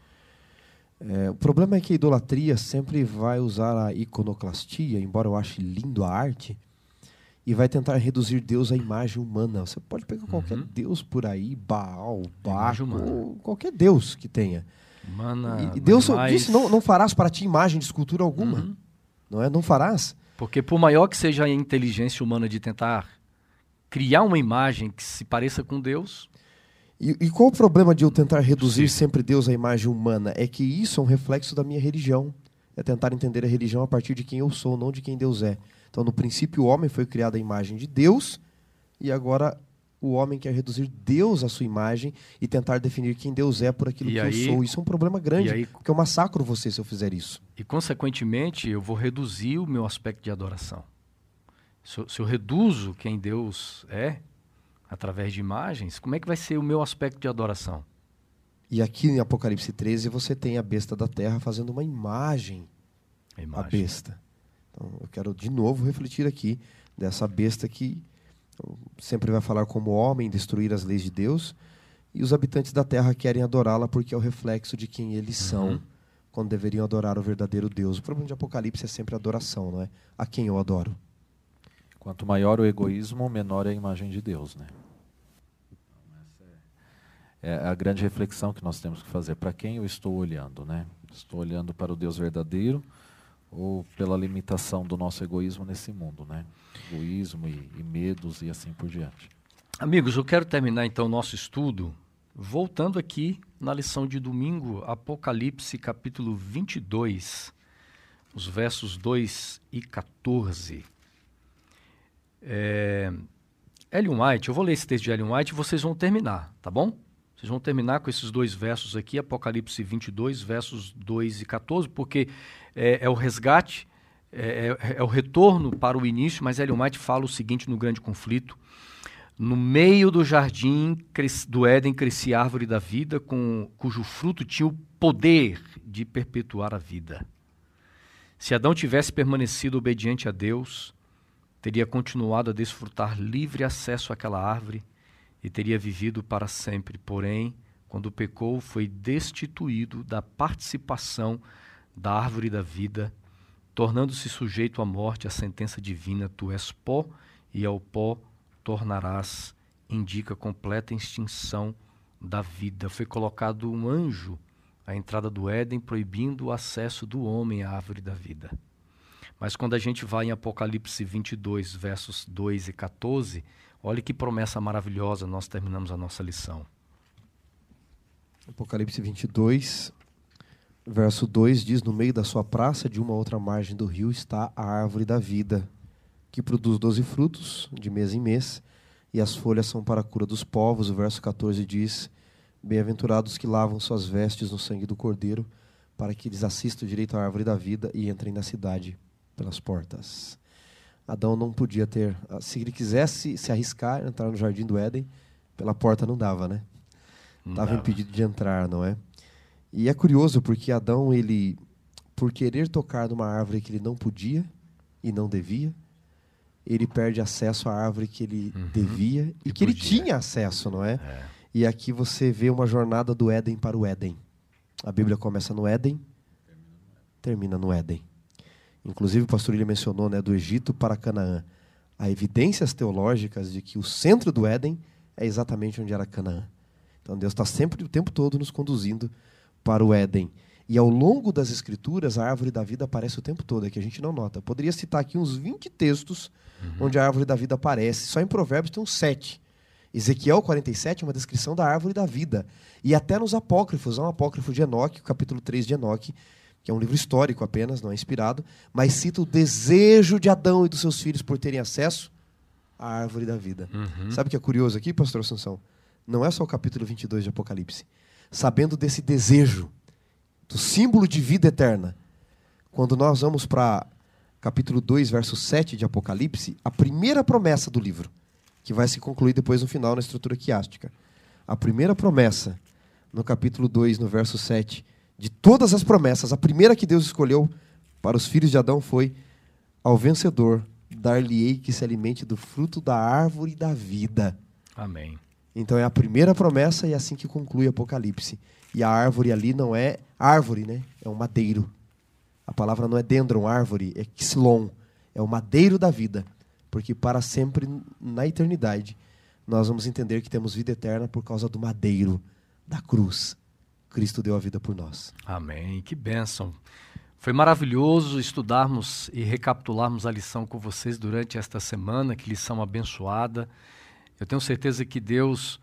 É, o problema é que a idolatria sempre vai usar a iconoclastia, embora eu ache lindo a arte, e vai tentar reduzir Deus à imagem humana. Você pode pegar qualquer uhum. Deus por aí, Baal, Baco, qualquer Deus que tenha. Humana, e Deus mais... disse: não, não farás para ti imagem de escultura alguma. Uhum. Não é? Não farás. Porque por maior que seja a inteligência humana de tentar criar uma imagem que se pareça com Deus. E, e qual o problema de eu tentar reduzir sempre Deus à imagem humana? É que isso é um reflexo da minha religião. É tentar entender a religião a partir de quem eu sou, não de quem Deus é. Então, no princípio, o homem foi criado à imagem de Deus, e agora o homem quer reduzir Deus à sua imagem e tentar definir quem Deus é por aquilo e que aí, eu sou. Isso é um problema grande, aí, porque eu massacro você se eu fizer isso. E, consequentemente, eu vou reduzir o meu aspecto de adoração. Se eu, se eu reduzo quem Deus é, através de imagens, como é que vai ser o meu aspecto de adoração? E aqui em Apocalipse 13 você tem a besta da terra fazendo uma imagem, a, imagem. a besta. Então, eu quero de novo refletir aqui dessa besta que sempre vai falar como homem, destruir as leis de Deus, e os habitantes da terra querem adorá-la porque é o reflexo de quem eles são, uhum. quando deveriam adorar o verdadeiro Deus. O problema de Apocalipse é sempre adoração, não é? A quem eu adoro. Quanto maior o egoísmo, menor é a imagem de Deus, né? É a grande reflexão que nós temos que fazer. Para quem eu estou olhando, né? Estou olhando para o Deus verdadeiro ou pela limitação do nosso egoísmo nesse mundo, né? Egoísmo e, e medos e assim por diante. Amigos, eu quero terminar então o nosso estudo voltando aqui na lição de domingo, Apocalipse capítulo 22, os versos 2 e 14. É, Ellen White, eu vou ler esse texto de Ellen White e vocês vão terminar, tá bom? Vocês vão terminar com esses dois versos aqui, Apocalipse 22, versos 2 e 14, porque é, é o resgate, é, é, é, o retorno para o início, mas Ellen White fala o seguinte no grande conflito. No meio do jardim do Éden crescia a árvore da vida, com, cujo fruto tinha o poder de perpetuar a vida. Se Adão tivesse permanecido obediente a Deus, teria continuado a desfrutar livre acesso àquela árvore e teria vivido para sempre. Porém, quando pecou, foi destituído da participação da árvore da vida, tornando-se sujeito à morte, à sentença divina: Tu és pó e ao pó tornarás, indica completa extinção da vida. Foi colocado um anjo à entrada do Éden, proibindo o acesso do homem à árvore da vida. Mas quando a gente vai em Apocalipse 22, versos 2 e 14, olha que promessa maravilhosa nós terminamos a nossa lição. Apocalipse 22, verso 2 diz: No meio da sua praça, de uma outra margem do rio, está a árvore da vida, que produz doze frutos, de mês em mês, e as folhas são para a cura dos povos. O verso 14 diz: Bem-aventurados que lavam suas vestes no sangue do Cordeiro, para que eles assistam direito à árvore da vida e entrem na cidade pelas portas. Adão não podia ter, se ele quisesse se arriscar, entrar no jardim do Éden, pela porta não dava, né? Estava impedido de entrar, não é? E é curioso porque Adão, ele, por querer tocar numa árvore que ele não podia e não devia, ele perde acesso à árvore que ele uhum. devia e que, que ele tinha acesso, não é? é? E aqui você vê uma jornada do Éden para o Éden. A Bíblia começa no Éden, termina no Éden. Inclusive o pastor Ilha mencionou, né, do Egito para Canaã. Há evidências teológicas de que o centro do Éden é exatamente onde era Canaã. Então Deus está sempre o tempo todo nos conduzindo para o Éden. E ao longo das escrituras, a árvore da vida aparece o tempo todo, é que a gente não nota. Eu poderia citar aqui uns 20 textos uhum. onde a árvore da vida aparece. Só em Provérbios tem uns 7. Ezequiel 47 é uma descrição da árvore da vida. E até nos apócrifos, há um apócrifo de Enoque, o capítulo 3 de Enoque, que é um livro histórico apenas, não é inspirado, mas cita o desejo de Adão e dos seus filhos por terem acesso à árvore da vida. Uhum. Sabe o que é curioso aqui, pastor Assunção? não é só o capítulo 22 de Apocalipse. Sabendo desse desejo, do símbolo de vida eterna, quando nós vamos para capítulo 2, verso 7 de Apocalipse, a primeira promessa do livro, que vai se concluir depois no final na estrutura quiástica. A primeira promessa, no capítulo 2, no verso 7, de todas as promessas, a primeira que Deus escolheu para os filhos de Adão foi: Ao vencedor dar-lhe-ei que se alimente do fruto da árvore da vida. Amém. Então é a primeira promessa e é assim que conclui Apocalipse. E a árvore ali não é árvore, né? É um madeiro. A palavra não é dendron, árvore, é xilon. É o madeiro da vida. Porque para sempre, na eternidade, nós vamos entender que temos vida eterna por causa do madeiro, da cruz. Cristo deu a vida por nós. Amém. Que bênção. Foi maravilhoso estudarmos e recapitularmos a lição com vocês durante esta semana. Que lição abençoada. Eu tenho certeza que Deus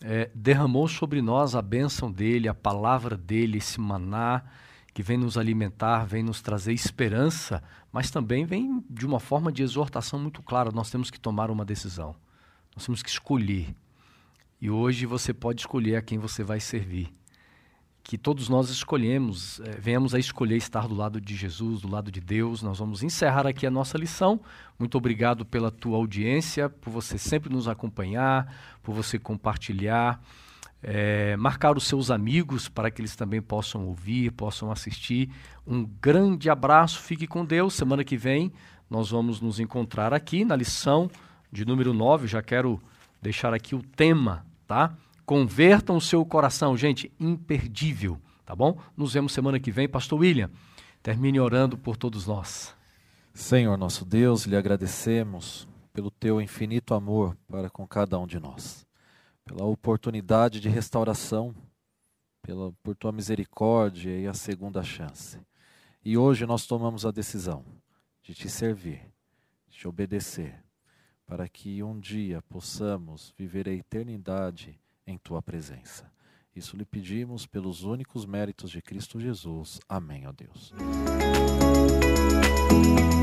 é, derramou sobre nós a bênção dele, a palavra dele, esse maná que vem nos alimentar, vem nos trazer esperança, mas também vem de uma forma de exortação muito clara. Nós temos que tomar uma decisão, nós temos que escolher. E hoje você pode escolher a quem você vai servir que todos nós escolhemos, é, venhamos a escolher estar do lado de Jesus, do lado de Deus. Nós vamos encerrar aqui a nossa lição. Muito obrigado pela tua audiência, por você sempre nos acompanhar, por você compartilhar, é, marcar os seus amigos para que eles também possam ouvir, possam assistir. Um grande abraço, fique com Deus. Semana que vem nós vamos nos encontrar aqui na lição de número 9. Já quero deixar aqui o tema, tá? Convertam o seu coração, gente, imperdível, tá bom? Nos vemos semana que vem. Pastor William, termine orando por todos nós. Senhor nosso Deus, lhe agradecemos pelo teu infinito amor para com cada um de nós, pela oportunidade de restauração, pela, por tua misericórdia e a segunda chance. E hoje nós tomamos a decisão de te servir, de te obedecer, para que um dia possamos viver a eternidade em tua presença. Isso lhe pedimos pelos únicos méritos de Cristo Jesus. Amém, ó Deus. Música